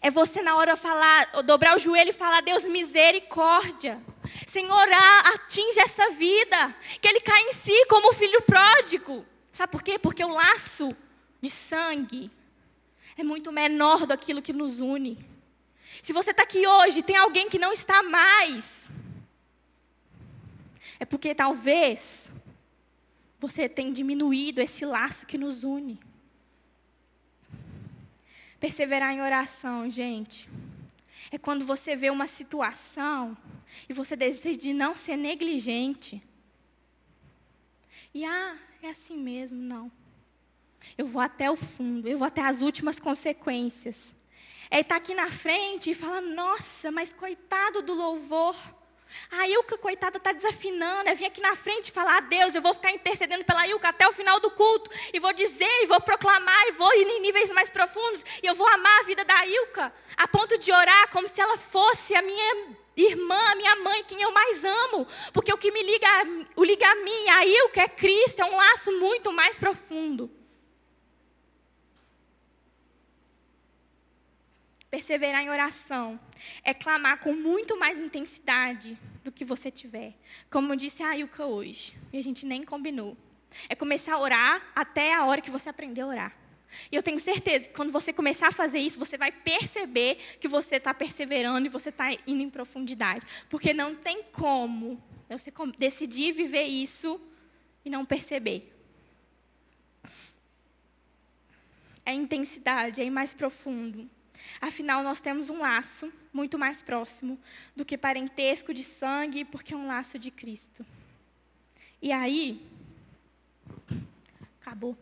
É você na hora falar, dobrar o joelho e falar, Deus, misericórdia. Senhor, atinge essa vida. Que ele caia em si como o filho pródigo. Sabe por quê? Porque o laço de sangue é muito menor do que nos une. Se você está aqui hoje tem alguém que não está mais, é porque talvez você tenha diminuído esse laço que nos une. Perseverar em oração, gente, é quando você vê uma situação e você decide não ser negligente. E ah, é assim mesmo, não. Eu vou até o fundo, eu vou até as últimas consequências. É estar aqui na frente e falar, nossa, mas coitado do louvor. A Ilka, coitada, está desafinando. É vir aqui na frente e falar, a Deus, eu vou ficar intercedendo pela Ilka até o final do culto. E vou dizer, e vou proclamar, e vou ir em níveis mais profundos. E eu vou amar a vida da Ilka, a ponto de orar como se ela fosse a minha irmã, minha mãe, quem eu mais amo. Porque o que me liga, o liga a mim, a Ilka, é Cristo, é um laço muito mais profundo. Perseverar em oração é clamar com muito mais intensidade do que você tiver. Como disse a Ilka hoje, e a gente nem combinou. É começar a orar até a hora que você aprender a orar. E eu tenho certeza que quando você começar a fazer isso, você vai perceber que você está perseverando e você está indo em profundidade. Porque não tem como você decidir viver isso e não perceber. É intensidade, é ir mais profundo. Afinal, nós temos um laço muito mais próximo do que parentesco de sangue, porque é um laço de Cristo. E aí, acabou.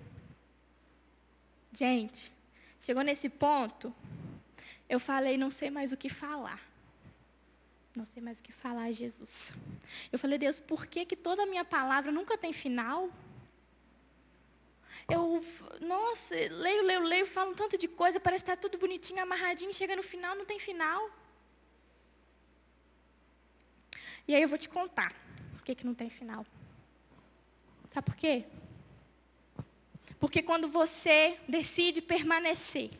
Gente, chegou nesse ponto, eu falei, não sei mais o que falar. Não sei mais o que falar, Jesus. Eu falei, Deus, por que, que toda a minha palavra nunca tem final? Eu, nossa, leio, leio, leio, falo um tanto de coisa, parece que está tudo bonitinho, amarradinho, chega no final, não tem final. E aí eu vou te contar por que, que não tem final. Sabe por quê? Porque quando você decide permanecer,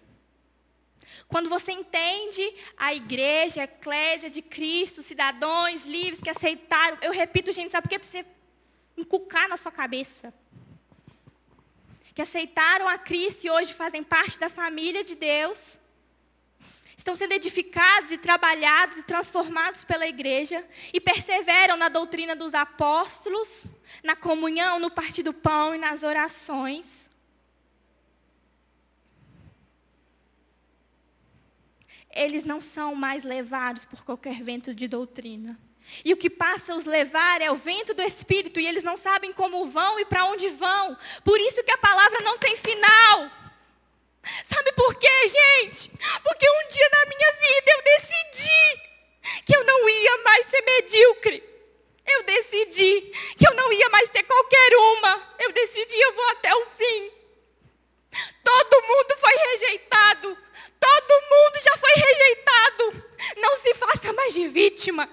quando você entende a igreja, a eclésia de Cristo, cidadãos livres que aceitaram, eu repito, gente, sabe por quê? Para você encucar na sua cabeça que aceitaram a Cristo e hoje fazem parte da família de Deus, estão sendo edificados e trabalhados e transformados pela igreja e perseveram na doutrina dos apóstolos, na comunhão, no partir do pão e nas orações. Eles não são mais levados por qualquer vento de doutrina. E o que passa os levar é o vento do Espírito, e eles não sabem como vão e para onde vão. Por isso que a palavra não tem final. Sabe por quê, gente? Porque um dia na minha vida eu decidi que eu não ia mais ser medíocre. Eu decidi que eu não ia mais ser qualquer uma. Eu decidi, eu vou até o fim. Todo mundo foi rejeitado. Todo mundo já foi rejeitado. Não se faça mais de vítima.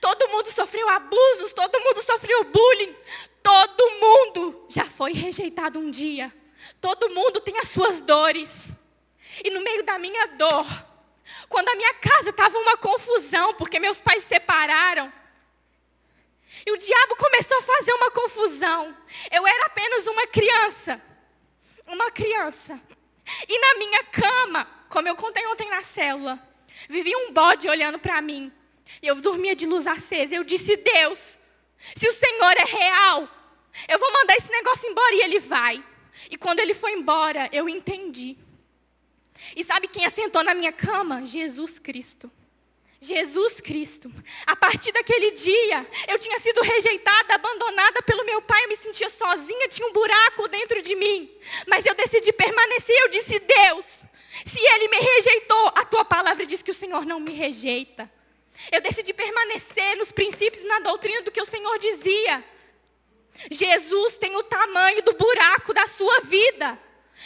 Todo mundo sofreu abusos, todo mundo sofreu bullying. Todo mundo já foi rejeitado um dia. Todo mundo tem as suas dores. E no meio da minha dor, quando a minha casa estava uma confusão, porque meus pais se separaram, e o diabo começou a fazer uma confusão. Eu era apenas uma criança. Uma criança. E na minha cama, como eu contei ontem na célula, vivia um bode olhando para mim. E eu dormia de luz acesa. Eu disse: Deus, se o Senhor é real, eu vou mandar esse negócio embora e ele vai. E quando ele foi embora, eu entendi. E sabe quem assentou na minha cama? Jesus Cristo. Jesus Cristo. A partir daquele dia, eu tinha sido rejeitada, abandonada pelo meu pai, eu me sentia sozinha, tinha um buraco dentro de mim. Mas eu decidi permanecer, eu disse: Deus, se ele me rejeitou, a tua palavra diz que o Senhor não me rejeita. Eu decidi permanecer nos princípios e na doutrina do que o Senhor dizia. Jesus tem o tamanho do buraco da sua vida.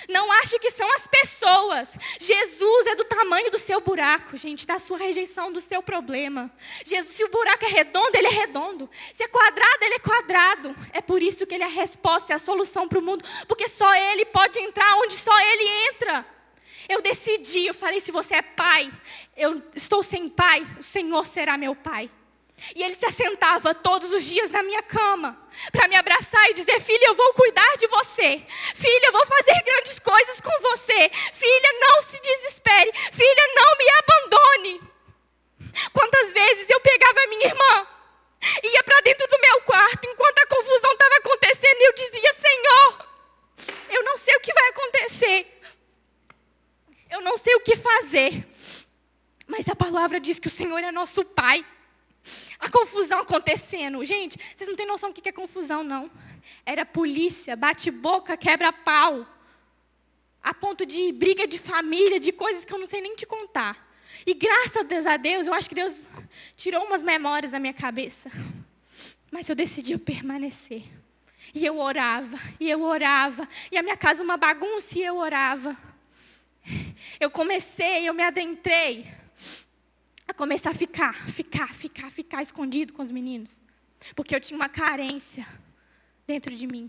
Não ache que são as pessoas. Jesus é do tamanho do seu buraco, gente, da sua rejeição, do seu problema. Jesus, se o buraco é redondo, ele é redondo. Se é quadrado, ele é quadrado. É por isso que ele é a resposta, é a solução para o mundo, porque só ele pode entrar onde só ele entra. Eu decidi, eu falei: se você é pai, eu estou sem pai, o Senhor será meu pai. E ele se assentava todos os dias na minha cama para me abraçar e dizer: Filha, eu vou cuidar de você. Filha, eu vou fazer grandes coisas com você. Filha, não se desespere. Filha, não me abandone. Quantas vezes eu pegava a minha irmã, ia para dentro do meu quarto enquanto a confusão estava acontecendo e eu dizia: Senhor, eu não sei o que vai acontecer. Eu não sei o que fazer. Mas a palavra diz que o Senhor é nosso Pai. A confusão acontecendo. Gente, vocês não têm noção do que é confusão, não. Era polícia, bate-boca, quebra-pau. A ponto de briga de família, de coisas que eu não sei nem te contar. E graças a Deus, eu acho que Deus tirou umas memórias da minha cabeça. Mas eu decidi permanecer. E eu orava, e eu orava. E a minha casa uma bagunça, e eu orava. Eu comecei, eu me adentrei a começar a ficar, ficar, ficar, ficar escondido com os meninos. Porque eu tinha uma carência dentro de mim.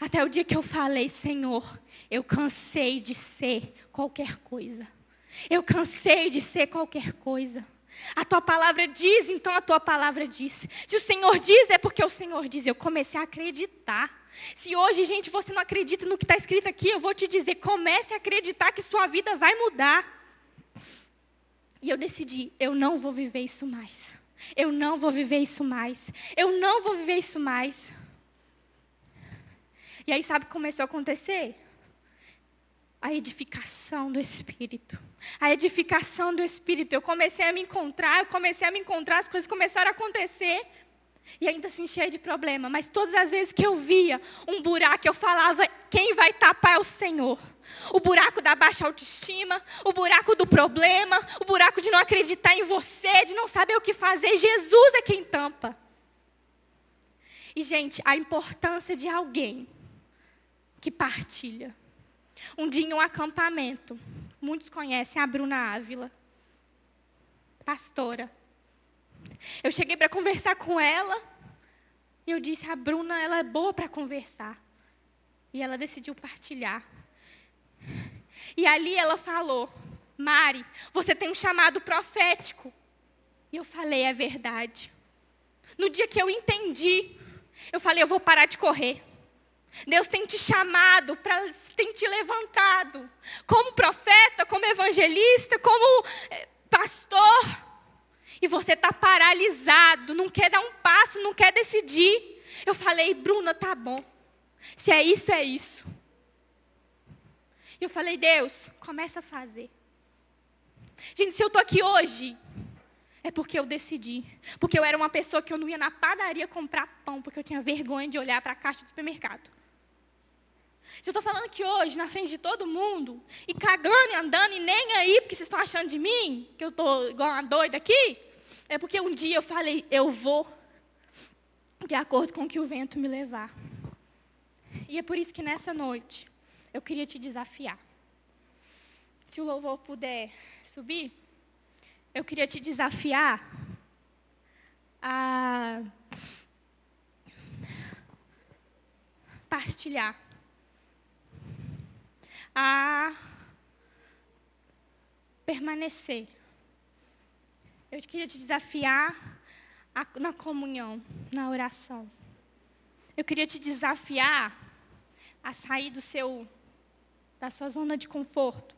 Até o dia que eu falei, Senhor, eu cansei de ser qualquer coisa. Eu cansei de ser qualquer coisa. A tua palavra diz, então a tua palavra diz. Se o Senhor diz, é porque o Senhor diz. Eu comecei a acreditar. Se hoje, gente, você não acredita no que está escrito aqui, eu vou te dizer, comece a acreditar que sua vida vai mudar. E eu decidi, eu não vou viver isso mais. Eu não vou viver isso mais. Eu não vou viver isso mais. E aí, sabe o que começou a acontecer? A edificação do Espírito. A edificação do Espírito. Eu comecei a me encontrar, eu comecei a me encontrar, as coisas começaram a acontecer. E ainda assim cheia de problema. Mas todas as vezes que eu via um buraco, eu falava: quem vai tapar é o Senhor. O buraco da baixa autoestima, o buraco do problema, o buraco de não acreditar em você, de não saber o que fazer. Jesus é quem tampa. E, gente, a importância de alguém que partilha. Um dia em um acampamento, muitos conhecem a Bruna Ávila, pastora. Eu cheguei para conversar com ela e eu disse: a Bruna, ela é boa para conversar. E ela decidiu partilhar. E ali ela falou: Mari, você tem um chamado profético. E eu falei: é verdade. No dia que eu entendi, eu falei: eu vou parar de correr. Deus tem te chamado, pra, tem te levantado. Como profeta, como evangelista, como eh, pastor. E você está paralisado, não quer dar um passo, não quer decidir. Eu falei, Bruna, tá bom. Se é isso, é isso. E eu falei, Deus, começa a fazer. Gente, se eu estou aqui hoje, É porque eu decidi. Porque eu era uma pessoa que eu não ia na padaria comprar pão, porque eu tinha vergonha de olhar para a caixa do supermercado. Se eu estou falando que hoje, na frente de todo mundo, e cagando e andando, e nem aí, porque vocês estão achando de mim, que eu estou igual uma doida aqui, é porque um dia eu falei, eu vou de acordo com o que o vento me levar. E é por isso que nessa noite, eu queria te desafiar. Se o louvor puder subir, eu queria te desafiar a partilhar, a permanecer. Eu queria te desafiar a, na comunhão, na oração. Eu queria te desafiar a sair do seu da sua zona de conforto,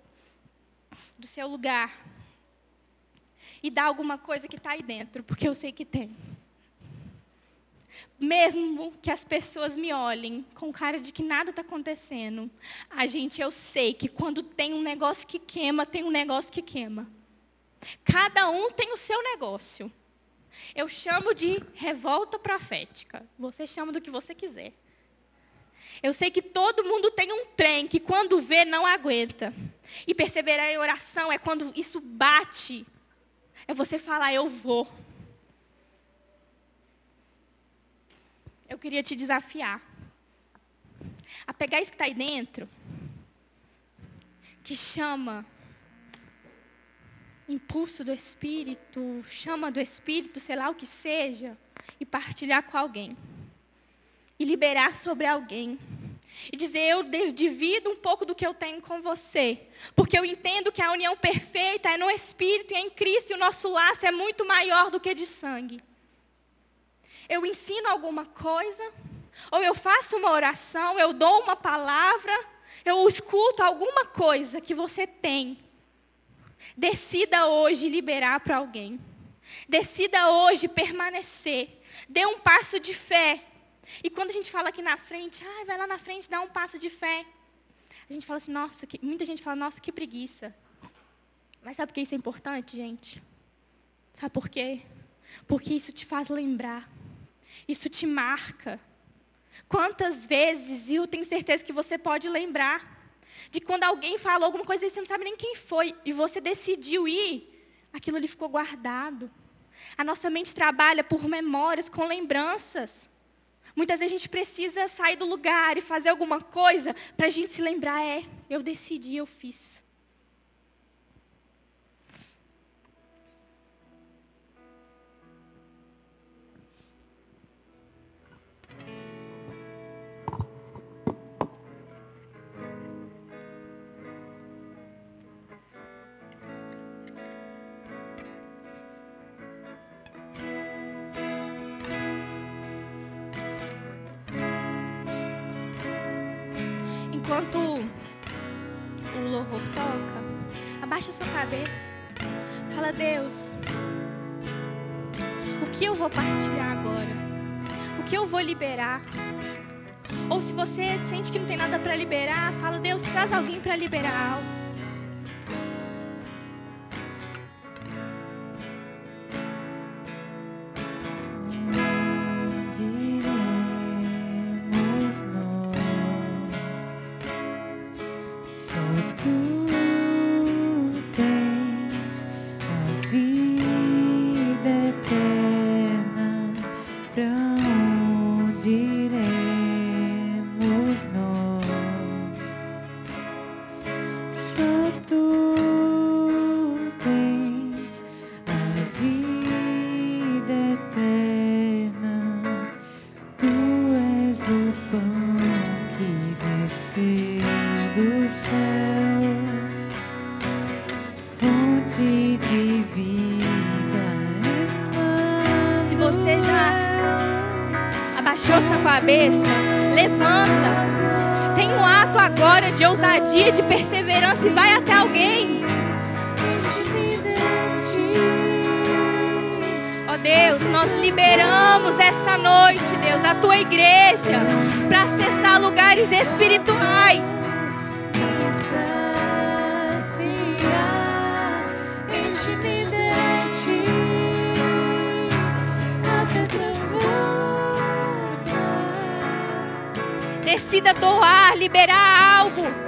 do seu lugar e dar alguma coisa que está aí dentro, porque eu sei que tem. Mesmo que as pessoas me olhem com cara de que nada está acontecendo, a gente, eu sei que quando tem um negócio que queima, tem um negócio que queima. Cada um tem o seu negócio. Eu chamo de revolta profética. Você chama do que você quiser. Eu sei que todo mundo tem um trem que quando vê não aguenta. E perseverar em oração é quando isso bate. É você falar, eu vou. Eu queria te desafiar a pegar isso que está aí dentro, que chama impulso do Espírito, chama do Espírito, sei lá o que seja, e partilhar com alguém. E liberar sobre alguém. E dizer, eu divido um pouco do que eu tenho com você. Porque eu entendo que a união perfeita é no Espírito e é em Cristo, e o nosso laço é muito maior do que de sangue. Eu ensino alguma coisa, ou eu faço uma oração, eu dou uma palavra, eu escuto alguma coisa que você tem Decida hoje liberar para alguém. Decida hoje permanecer. Dê um passo de fé. E quando a gente fala aqui na frente, ah, vai lá na frente, dá um passo de fé. A gente fala assim, nossa, que... muita gente fala, nossa, que preguiça. Mas sabe por que isso é importante, gente? Sabe por quê? Porque isso te faz lembrar. Isso te marca. Quantas vezes, e eu tenho certeza que você pode lembrar, de quando alguém falou alguma coisa e você não sabe nem quem foi, e você decidiu ir, aquilo ali ficou guardado. A nossa mente trabalha por memórias, com lembranças. Muitas vezes a gente precisa sair do lugar e fazer alguma coisa para a gente se lembrar, é, eu decidi, eu fiz. Abaixa sua cabeça. Fala, Deus, o que eu vou partilhar agora? O que eu vou liberar? Ou se você sente que não tem nada para liberar, fala, Deus, traz alguém para liberar algo. ousadia, de perseverança e vai até alguém. Ó oh Deus, nós liberamos essa noite, Deus, a tua igreja para acessar lugares espirituais. Decida doar, liberar algo.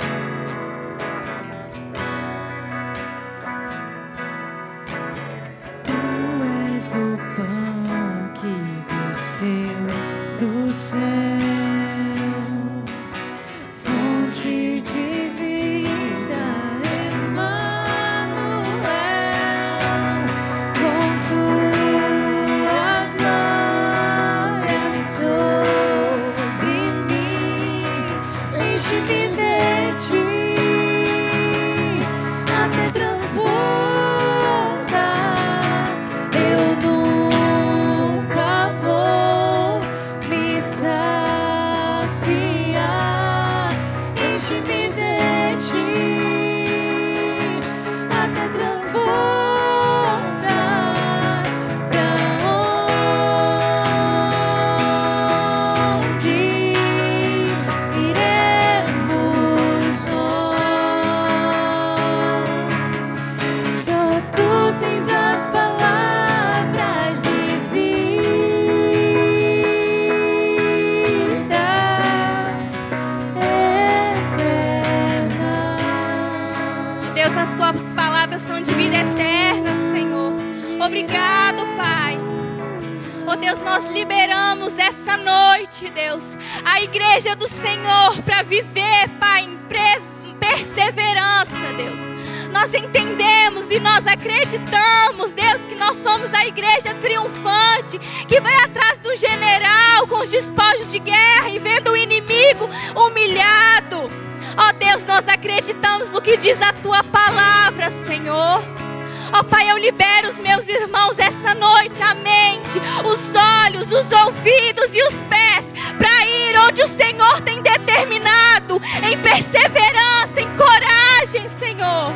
Ó oh, Pai, eu libero os meus irmãos essa noite, a mente, os olhos, os ouvidos e os pés, para ir onde o Senhor tem determinado, em perseverança, em coragem, Senhor.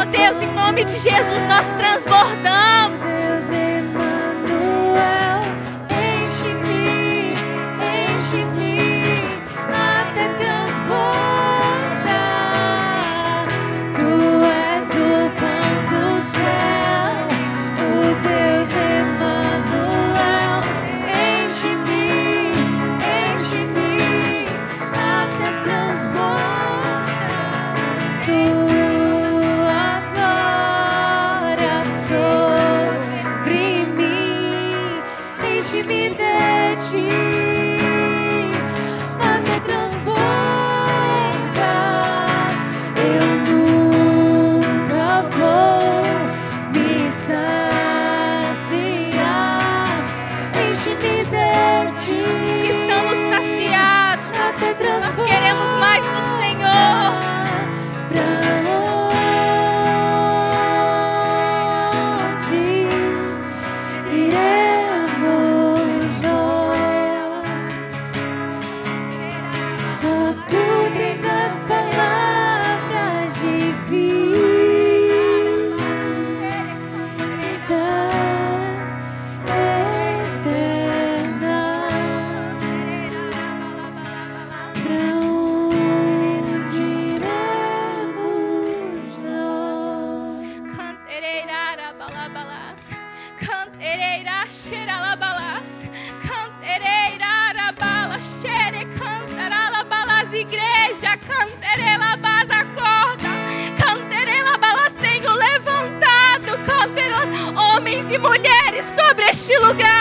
Oh Deus, em nome de Jesus, nós transbordamos. e mulheres sobre este lugar.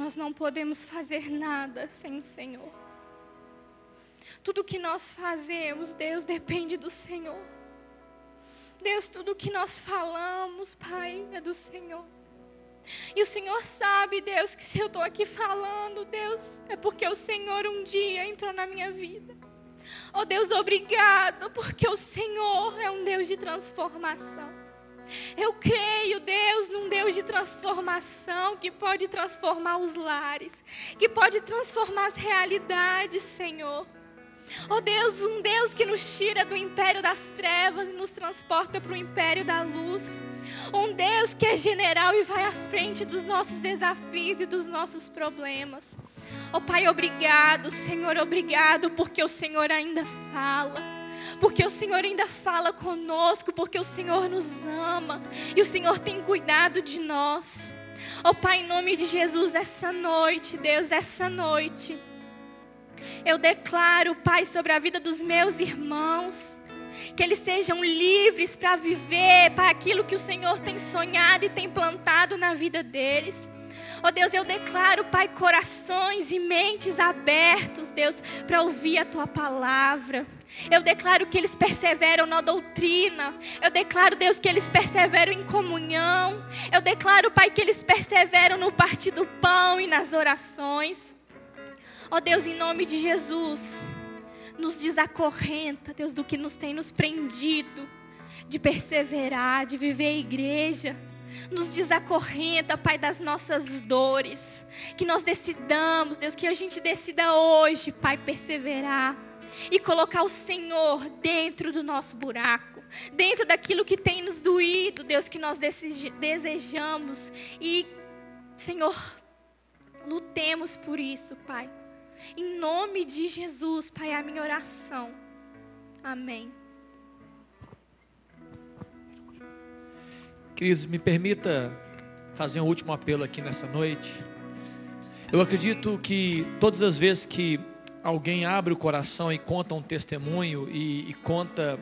Nós não podemos fazer nada sem o Senhor. Tudo que nós fazemos, Deus, depende do Senhor. Deus, tudo que nós falamos, Pai, é do Senhor. E o Senhor sabe, Deus, que se eu estou aqui falando, Deus, é porque o Senhor um dia entrou na minha vida. Oh Deus, obrigado, porque o Senhor é um Deus de transformação. Eu creio, Deus, num Deus de transformação que pode transformar os lares, que pode transformar as realidades, Senhor. Oh Deus, um Deus que nos tira do império das trevas e nos transporta para o império da luz. Um Deus que é general e vai à frente dos nossos desafios e dos nossos problemas. Oh Pai, obrigado, Senhor, obrigado, porque o Senhor ainda fala. Porque o Senhor ainda fala conosco, porque o Senhor nos ama e o Senhor tem cuidado de nós. Oh Pai, em nome de Jesus, essa noite, Deus, essa noite, eu declaro, Pai, sobre a vida dos meus irmãos que eles sejam livres para viver para aquilo que o Senhor tem sonhado e tem plantado na vida deles. Oh Deus, eu declaro, Pai, corações e mentes abertos, Deus, para ouvir a tua palavra. Eu declaro que eles perseveram na doutrina. Eu declaro, Deus, que eles perseveram em comunhão. Eu declaro, Pai, que eles perseveram no partir do pão e nas orações. Oh Deus, em nome de Jesus nos desacorrenta, Deus, do que nos tem nos prendido, de perseverar, de viver a igreja. Nos desacorrenta, Pai, das nossas dores. Que nós decidamos, Deus, que a gente decida hoje, Pai, perseverar. E colocar o Senhor dentro do nosso buraco. Dentro daquilo que tem nos doído, Deus, que nós desejamos. E, Senhor, lutemos por isso, Pai. Em nome de Jesus, Pai, é a minha oração. Amém. Queridos, me permita fazer um último apelo aqui nessa noite. Eu acredito que todas as vezes que alguém abre o coração e conta um testemunho e, e conta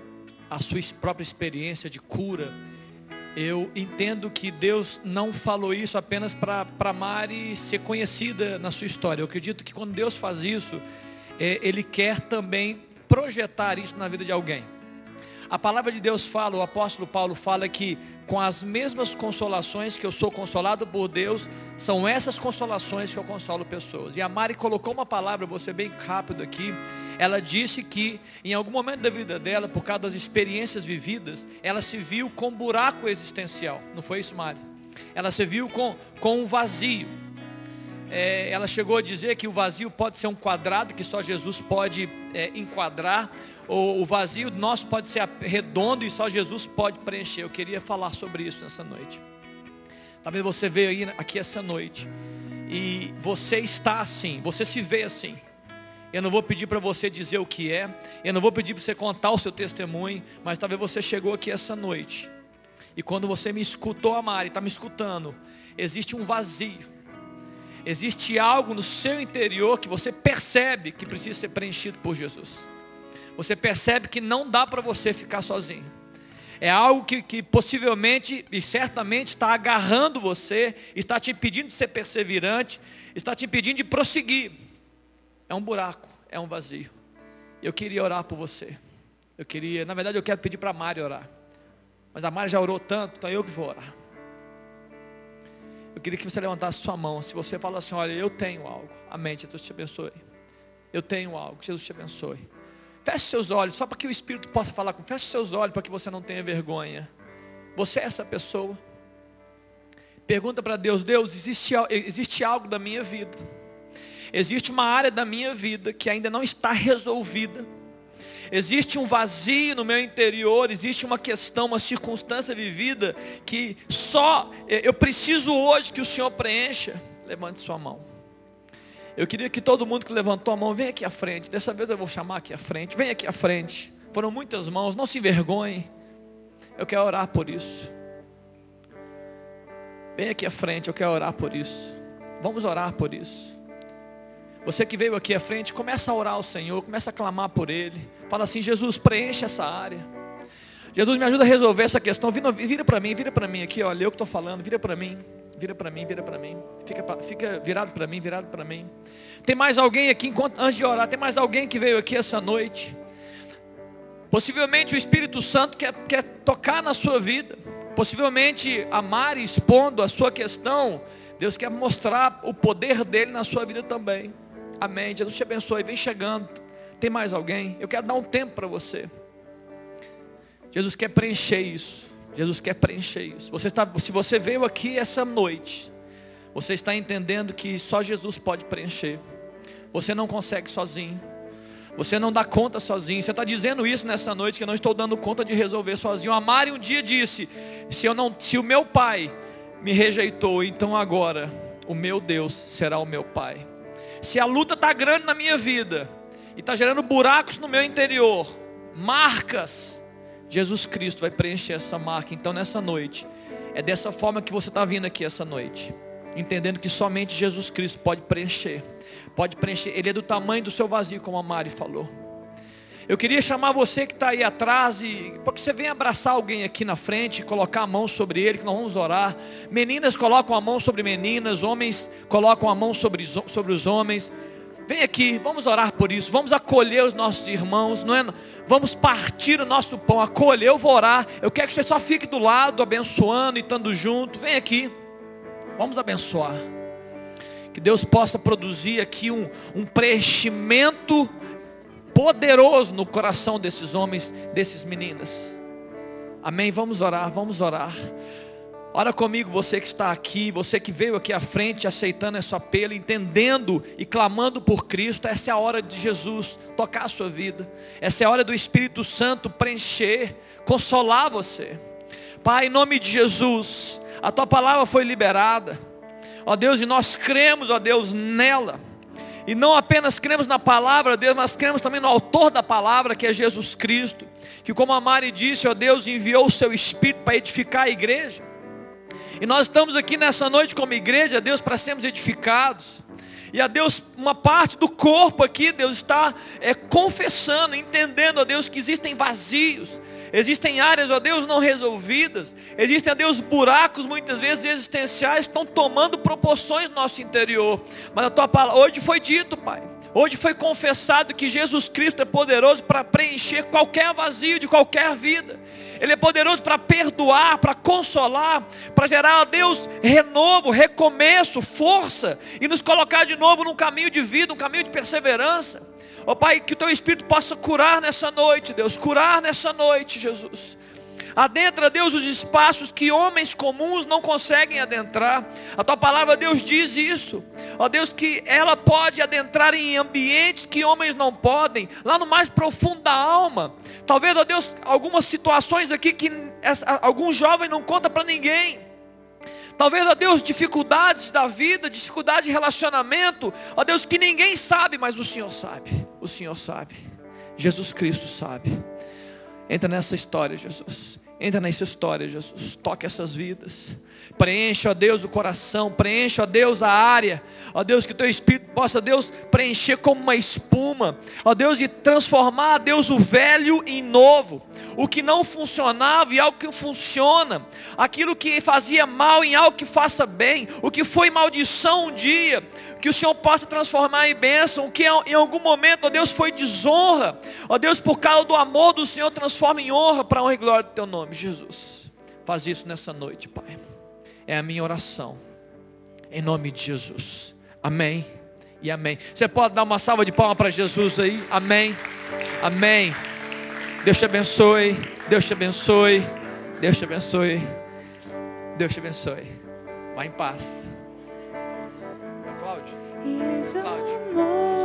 a sua própria experiência de cura, eu entendo que Deus não falou isso apenas para Mari ser conhecida na sua história. Eu acredito que quando Deus faz isso, é, Ele quer também projetar isso na vida de alguém. A palavra de Deus fala, o apóstolo Paulo fala que com as mesmas consolações que eu sou consolado por Deus, são essas consolações que eu consolo pessoas. E a Mari colocou uma palavra, ser bem rápido aqui, ela disse que em algum momento da vida dela, por causa das experiências vividas, ela se viu com um buraco existencial. Não foi isso, Mari? Ela se viu com, com um vazio. É, ela chegou a dizer que o vazio pode ser um quadrado que só Jesus pode é, enquadrar, o vazio nosso pode ser redondo e só Jesus pode preencher. Eu queria falar sobre isso nessa noite. Talvez você veio aí aqui essa noite e você está assim, você se vê assim. Eu não vou pedir para você dizer o que é. Eu não vou pedir para você contar o seu testemunho. Mas talvez você chegou aqui essa noite. E quando você me escutou, Amari, está me escutando. Existe um vazio. Existe algo no seu interior que você percebe que precisa ser preenchido por Jesus. Você percebe que não dá para você ficar sozinho. É algo que, que possivelmente e certamente está agarrando você, está te impedindo de ser perseverante, está te impedindo de prosseguir é um buraco, é um vazio. Eu queria orar por você. Eu queria, na verdade eu quero pedir para a Mari orar. Mas a Mari já orou tanto, então eu que vou orar. Eu queria que você levantasse sua mão. Se você fala assim, olha, eu tenho algo. Amém, Jesus te abençoe. Eu tenho algo, Jesus te abençoe. Feche seus olhos, só para que o Espírito possa falar com. Feche seus olhos para que você não tenha vergonha. Você é essa pessoa. Pergunta para Deus, Deus, existe, existe algo da minha vida Existe uma área da minha vida que ainda não está resolvida. Existe um vazio no meu interior, existe uma questão, uma circunstância vivida que só eu preciso hoje que o Senhor preencha. Levante sua mão. Eu queria que todo mundo que levantou a mão, venha aqui à frente. Dessa vez eu vou chamar aqui à frente. Venha aqui à frente. Foram muitas mãos, não se envergonhe. Eu quero orar por isso. Venha aqui à frente, eu quero orar por isso. Vamos orar por isso. Você que veio aqui à frente, começa a orar ao Senhor, começa a clamar por Ele. Fala assim, Jesus, preenche essa área. Jesus, me ajuda a resolver essa questão. Vira, vira para mim, vira para mim aqui, olha, eu que estou falando, vira para mim. Vira para mim, vira para mim. Fica, fica virado para mim, virado para mim. Tem mais alguém aqui, enquanto, antes de orar, tem mais alguém que veio aqui essa noite. Possivelmente o Espírito Santo quer, quer tocar na sua vida. Possivelmente a Mari expondo a sua questão. Deus quer mostrar o poder dele na sua vida também. Amém. Jesus te abençoe. Vem chegando. Tem mais alguém? Eu quero dar um tempo para você. Jesus quer preencher isso. Jesus quer preencher isso. Você está, se você veio aqui essa noite, você está entendendo que só Jesus pode preencher. Você não consegue sozinho. Você não dá conta sozinho. Você está dizendo isso nessa noite que eu não estou dando conta de resolver sozinho. A Mari um dia disse: se eu não, se o meu pai me rejeitou, então agora o meu Deus será o meu pai. Se a luta está grande na minha vida e está gerando buracos no meu interior, marcas, Jesus Cristo vai preencher essa marca. Então nessa noite, é dessa forma que você está vindo aqui essa noite, entendendo que somente Jesus Cristo pode preencher, pode preencher. Ele é do tamanho do seu vazio, como a Mari falou. Eu queria chamar você que está aí atrás e porque você vem abraçar alguém aqui na frente, colocar a mão sobre ele, que nós vamos orar. Meninas colocam a mão sobre meninas, homens colocam a mão sobre, sobre os homens. Vem aqui, vamos orar por isso, vamos acolher os nossos irmãos, não é? Vamos partir o nosso pão, acolher, eu vou orar. Eu quero que você só fique do lado, abençoando e estando junto. Vem aqui, vamos abençoar. Que Deus possa produzir aqui um, um preenchimento poderoso no coração desses homens, desses meninas. Amém? Vamos orar, vamos orar. Ora comigo, você que está aqui, você que veio aqui à frente, aceitando esse apelo, entendendo e clamando por Cristo. Essa é a hora de Jesus tocar a sua vida. Essa é a hora do Espírito Santo preencher, consolar você. Pai, em nome de Jesus, a tua palavra foi liberada. Ó Deus, e nós cremos, ó Deus, nela. E não apenas cremos na palavra de Deus, mas cremos também no autor da palavra, que é Jesus Cristo. Que como a Mari disse, ó Deus enviou o seu Espírito para edificar a igreja. E nós estamos aqui nessa noite como igreja, Deus, para sermos edificados. E a Deus, uma parte do corpo aqui, Deus está é, confessando, entendendo, a Deus, que existem vazios, Existem áreas, ó Deus, não resolvidas. Existem, ó Deus, buracos muitas vezes existenciais estão tomando proporções no nosso interior. Mas a tua palavra, hoje foi dito, Pai. Hoje foi confessado que Jesus Cristo é poderoso para preencher qualquer vazio de qualquer vida. Ele é poderoso para perdoar, para consolar, para gerar a Deus renovo, recomeço, força e nos colocar de novo num caminho de vida, um caminho de perseverança. Ó oh, Pai, que o teu Espírito possa curar nessa noite, Deus, curar nessa noite, Jesus. Adentra, Deus, os espaços que homens comuns não conseguem adentrar. A tua palavra, Deus, diz isso. Ó Deus, que ela pode adentrar em ambientes que homens não podem, lá no mais profundo da alma. Talvez, ó Deus, algumas situações aqui que algum jovem não conta para ninguém. Talvez, ó Deus, dificuldades da vida, dificuldade de relacionamento. Ó Deus, que ninguém sabe, mas o Senhor sabe. O Senhor sabe. Jesus Cristo sabe. Entra nessa história, Jesus. Entra nessa história, Jesus. Toque essas vidas. Preenche, ó Deus, o coração. Preenche, ó Deus, a área. Ó Deus, que o teu Espírito possa, Deus, preencher como uma espuma. Ó Deus, e transformar, Deus, o velho em novo. O que não funcionava em algo que funciona. Aquilo que fazia mal em algo que faça bem. O que foi maldição um dia. Que o Senhor possa transformar em bênção. O que em algum momento, ó Deus, foi desonra. Ó Deus, por causa do amor do Senhor, transforma em honra para honra e glória do teu nome, Jesus. Faz isso nessa noite, Pai. É a minha oração. Em nome de Jesus. Amém. E amém. Você pode dar uma salva de palmas para Jesus aí? Amém. Amém. Deus te abençoe. Deus te abençoe. Deus te abençoe. Deus te abençoe. Vá em paz. Cláudio. Cláudio.